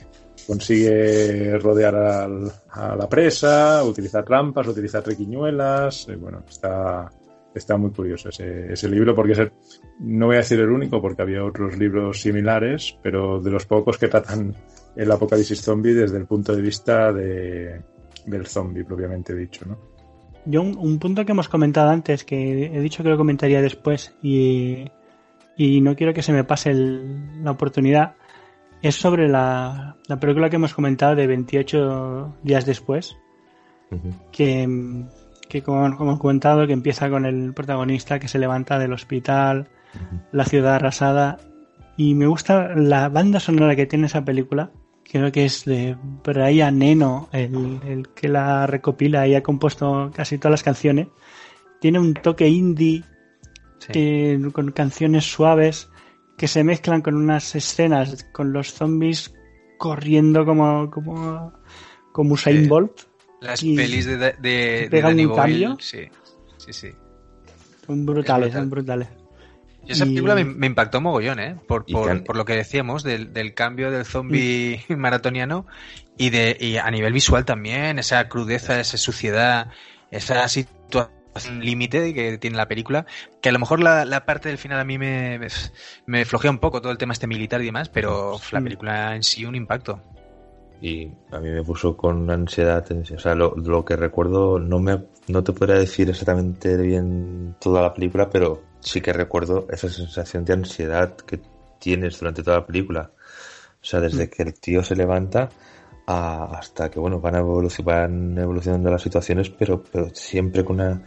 consigue rodear al- a la presa, utilizar trampas, utilizar requiñuelas, eh, bueno, está está muy curioso ese, ese libro porque es el- no voy a decir el único porque había otros libros similares, pero de los pocos que tratan el apocalipsis zombie desde el punto de vista de, del zombie propiamente dicho, ¿no? Yo un, un punto que hemos comentado antes, que he dicho que lo comentaría después y, y no quiero que se me pase el- la oportunidad, es sobre la, la película que hemos comentado de 28 días después, que, que como, como hemos comentado, que empieza con el protagonista que se levanta del hospital, la ciudad arrasada, y me gusta la banda sonora que tiene esa película, creo que es de Brian Eno, el, el que la recopila y ha compuesto casi todas las canciones. Tiene un toque indie Sí. con canciones suaves que se mezclan con unas escenas con los zombies corriendo como como como Usain Eh, Bolt. Las y pelis de, de, de pegan Danny un cambio. Boyle, sí, sí, sí. Son brutales, es brutal. son brutales. Y esa Y- película me, me impactó mogollón, ¿eh? Por, Y por, can- por lo que decíamos del, del cambio del zombie maratoniano y, de, y a nivel visual también, esa crudeza, esa suciedad, esa situación límite que tiene la película, que a lo mejor la, la parte del final a mí me, me, flojea un poco todo el tema este militar y demás, pero la Sí. película en sí un impacto. Y a mí me puso con ansiedad. O sea, lo, lo que recuerdo, no me no te podría decir exactamente bien toda la película, pero sí que recuerdo esa sensación de ansiedad que tienes durante toda la película. O sea, desde que el tío se levanta a- hasta que, bueno, van, van evolucionando las situaciones, pero, pero siempre con una...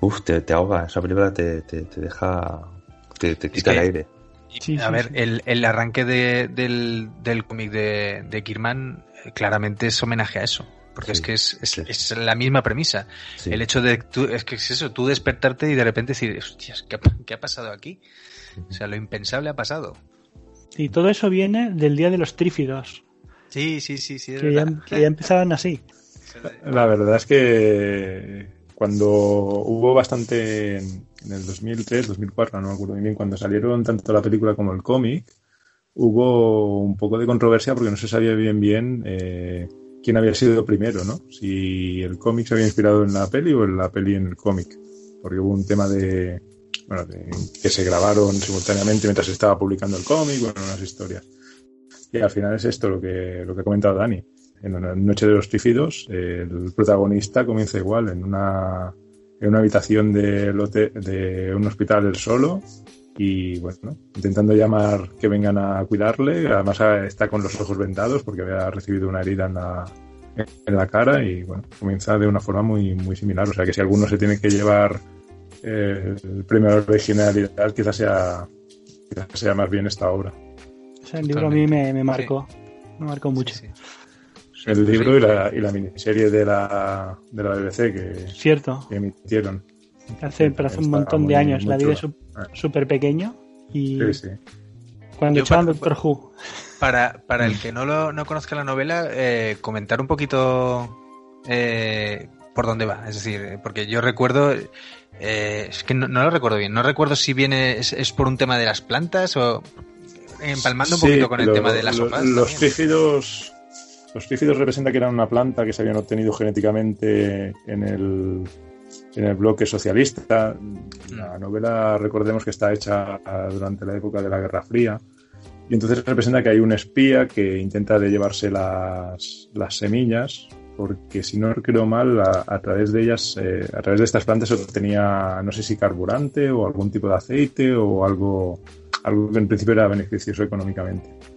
Uf, te, te ahoga. Esa película te, te, te deja... Te, te quita que- el aire. Y, Sí, a sí, ver, sí. El, el arranque de- del, del cómic de, de Kirman eh, claramente es homenaje a eso. Porque Sí, es que es, es, sí. es la misma premisa. Sí. El hecho de tú, es que es eso, tú despertarte y de repente decir, hostias, ¿qué, ha- qué ha pasado aquí? O sea, lo impensable ha pasado. Y todo eso viene del día de los trífidos, Sí, sí, sí, sí. que ya, verdad. que ya empezaban así. La verdad es que cuando hubo bastante en, el 2003, 2004, no me acuerdo bien, cuando salieron tanto la película como el cómic, hubo un poco de controversia porque no se sabía bien bien eh, quién había sido primero, ¿no? Si el cómic se había inspirado en la peli o en la peli en el cómic. Porque hubo un tema de, bueno, de- que se grabaron simultáneamente mientras se estaba publicando el cómic, bueno, unas historias. Y al final es esto lo que, lo que ha comentado Dani. En la noche de los trífidos, el protagonista comienza igual, en una, en una habitación hotel- de un hospital él solo y bueno, intentando llamar que vengan a cuidarle. Además eh, está con los ojos vendados porque había recibido una herida en la, en la cara y bueno, comienza de una forma muy, muy similar. O sea que si alguno se tiene que llevar eh, el premio la originalidad, quizás sea, quizás sea más bien esta obra. O sea, el libro a mí me, me marcó. Me marcó mucho. Sí, sí. El libro y la, y la miniserie de la, de la BBC que, Cierto. que emitieron. Hace, pero hace un montón muy- de años. muy La vi de súper pequeño. Y Sí, sí. cuando echaban para- Doctor Who. Para, para el que no, lo, no conozca la novela, eh, comentar un poquito eh, por dónde va. Es decir, eh, porque yo recuerdo, eh, es que no, no lo recuerdo bien. No recuerdo si viene, es, es por un tema de las plantas o empalmando un Sí, poquito con el lo- tema de las lo- hojas. Los también. Los trífidos representan que eran una planta que se habían obtenido genéticamente en el, en el bloque socialista. La novela, recordemos que está hecha durante la época de la Guerra Fría. Y entonces representa que hay un espía que intenta de llevarse las, las semillas, porque si no creo mal, a, a través de ellas, eh, a través de estas plantas se obtenía, no sé si carburante o algún tipo de aceite o algo, algo que en principio era beneficioso económicamente.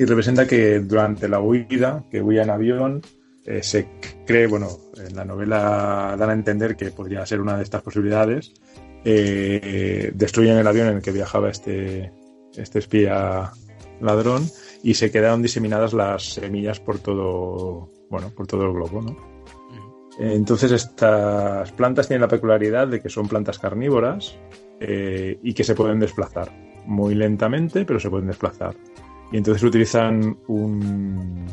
Y representa que durante la huida, que huía en avión, eh, se cree, bueno, en la novela dan a entender que podría ser una de estas posibilidades, eh, destruyen el avión en el que viajaba este, este espía ladrón y se quedaron diseminadas las semillas por todo, bueno, por todo el globo, ¿no? Entonces estas plantas tienen la peculiaridad de que son plantas carnívoras eh, y que se pueden desplazar muy lentamente, pero se pueden desplazar. Y entonces utilizan un,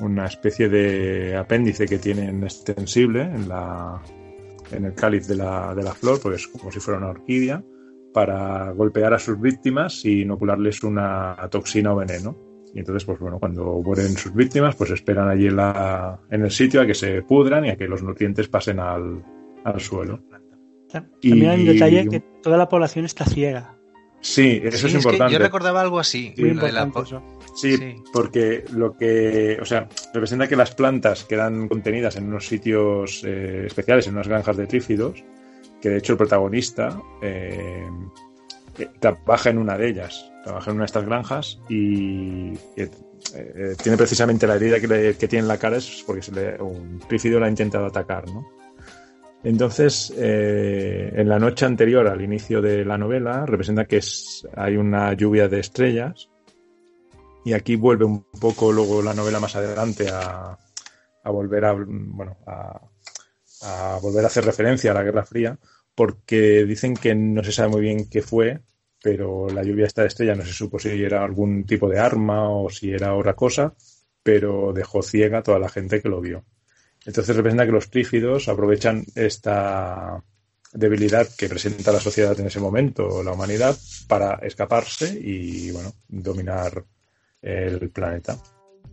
una especie de apéndice que tienen extensible en, la, en el cáliz de la, de la flor, pues es como si fuera una orquídea, para golpear a sus víctimas y inocularles una toxina o veneno. Y entonces, pues bueno, cuando mueren sus víctimas, pues esperan allí en, la, en el sitio a que se pudran y a que los nutrientes pasen al, al suelo. También hay un detalle que toda la población está ciega. Sí, eso Sí, es importante. yo recordaba algo así. Lo de la. Sí, Sí. porque lo que, o sea, representa que las plantas quedan contenidas en unos sitios eh, especiales, en unas granjas de trífidos, que de hecho el protagonista eh, eh, trabaja en una de ellas, trabaja en una de estas granjas y eh, eh, tiene precisamente la herida que, le- que tiene en la cara es porque se le- un trífido la ha intentado atacar, ¿no? Entonces, eh, en la noche anterior al inicio de la novela, representa que es, hay una lluvia de estrellas y aquí vuelve un poco luego la novela más adelante a, a volver a bueno a, volver a hacer referencia a la Guerra Fría porque dicen que no se sabe muy bien qué fue pero la lluvia esta de estrella no se supo si era algún tipo de arma o si era otra cosa pero dejó ciega a toda la gente que lo vio entonces representa que los trífidos aprovechan esta debilidad que presenta la sociedad en ese momento, la humanidad, para escaparse y bueno, dominar el planeta.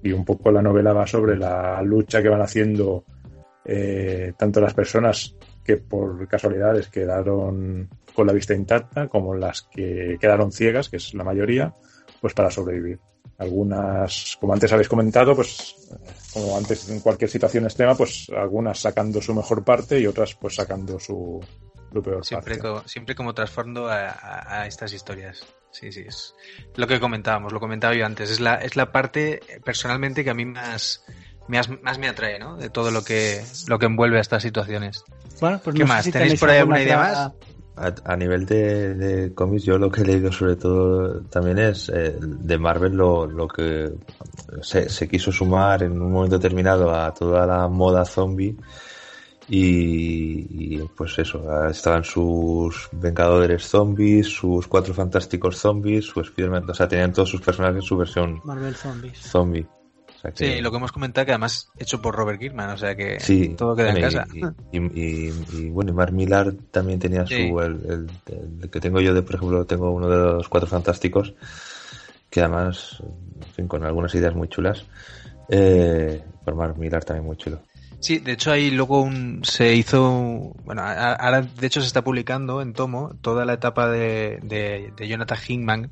Y un poco la novela va sobre la lucha que van haciendo eh, tanto las personas que por casualidades quedaron con la vista intacta como las que quedaron ciegas, que es la mayoría, pues para sobrevivir. Algunas, como antes habéis comentado, pues como antes en cualquier situación extrema, pues algunas sacando su mejor parte y otras pues sacando su, su peor Siempre, parte. co- siempre como trasfondo a, a- a estas historias. Sí, sí, es lo que comentábamos, lo comentaba yo antes. Es la, es la parte personalmente que a mí más, me as- más me atrae, ¿no? De todo lo que, lo que envuelve a estas situaciones. Bueno, pues ¿Qué no sé más? si ¿Tenéis por ahí alguna idea otra- A, a nivel de, de cómics, yo lo que he leído sobre todo también es eh, de Marvel lo, lo que se, se quiso sumar en un momento determinado a toda la moda zombie y, y pues eso, estaban sus Vengadores zombies, sus Cuatro Fantásticos zombies, su Spider-Man, o sea, tenían todos sus personajes su versión Marvel Zombies. zombie. O sea que- Sí, lo que hemos comentado que además hecho por Robert Kirkman, o sea que Sí, todo queda en casa. Y, y- y- y, bueno, y Mark Millar también tenía su. Sí. El, el- el que tengo yo, de por ejemplo, tengo uno de los cuatro fantásticos, que además, en fin, con algunas ideas muy chulas. Eh, por Mark Millar también muy chulo. Sí, de hecho ahí luego un- se hizo, bueno, ahora de hecho se está publicando en tomo toda la etapa de, de, de Jonathan Hickman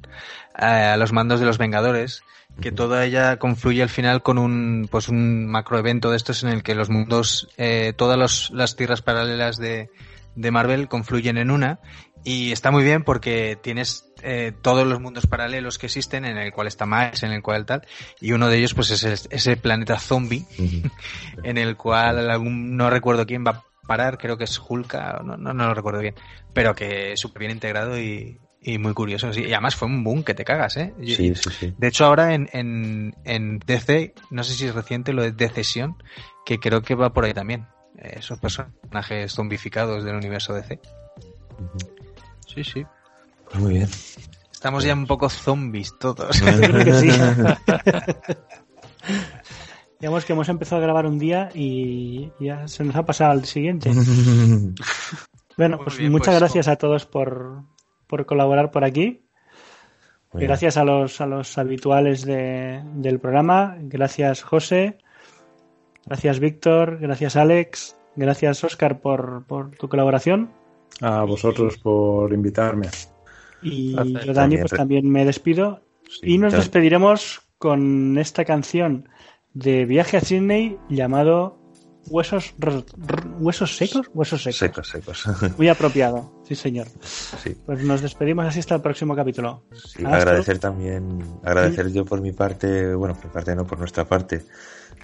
eh, a los mandos de los Vengadores, que toda ella confluye al final con un, pues un macroevento de estos en el que los mundos, eh, todas los- las tierras paralelas de, de Marvel confluyen en una. Y está muy bien porque tienes eh, todos los mundos paralelos que existen en el cual está Miles, en el cual tal, y uno de ellos pues es ese, planeta zombie en el cual algún, no recuerdo quién va a parar, creo que es Hulka, no, no, no lo recuerdo bien, pero que súper bien integrado y, y muy curioso. sí. Y además fue un boom que te cagas, ¿eh? Sí, sí, sí. De hecho ahora en, en, en DC, no sé si es reciente lo de Decesión, que creo que va por ahí también. eh, Esos personajes zombificados del universo DC. Sí, sí. Pues muy bien. Estamos ya un poco zombies todos. Digamos que hemos empezado a grabar un día y ya se nos ha pasado al siguiente. Bueno, Muy pues bien, muchas pues, gracias a todos por, por colaborar por aquí. Muy bien. Gracias a los, a los habituales de- del programa. Gracias, José. Gracias, Víctor. Gracias, Alex. Gracias, Oscar, por, por tu colaboración. A vosotros por invitarme. Y Gracias. yo, Dani, pues también me despido. Sí, Y nos ya- despediremos con esta canción de Viaje a Sydney llamado Huesos, ¿Huesos secos. Huesos secos. Secos, secos. Muy apropiado, sí señor. sí. Pues nos despedimos así hasta el próximo capítulo. Sí, agradecer también, agradecer yo por mi parte, bueno, por mi parte no, por nuestra parte,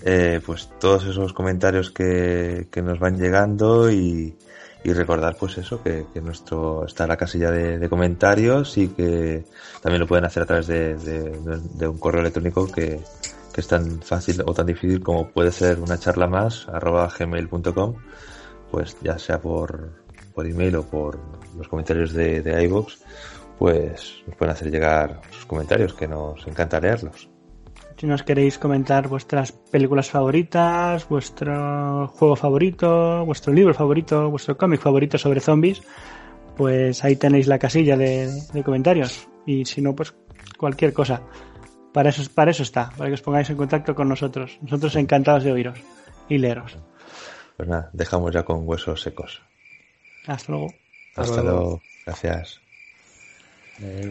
eh, pues todos esos comentarios que, que nos van llegando y, y recordar pues eso, que, que nuestro está la casilla de, de comentarios y que también lo pueden hacer a través de, de- de un correo electrónico que, que es tan fácil o tan difícil como puede ser una charla más arroba gmail.com pues ya sea por, por email o por los comentarios de, de iVoox pues nos pueden hacer llegar sus comentarios, que nos encanta leerlos. Si nos queréis comentar vuestras películas favoritas, vuestro juego favorito, vuestro libro favorito, vuestro cómic favorito sobre zombies, pues ahí tenéis la casilla de, de comentarios. Y si no, pues cualquier cosa. Para eso, para eso está, para que os pongáis en contacto con nosotros. Nosotros encantados de oíros y leeros. Pues nada, dejamos ya con huesos secos. Hasta luego. Hasta luego. Gracias. Eh,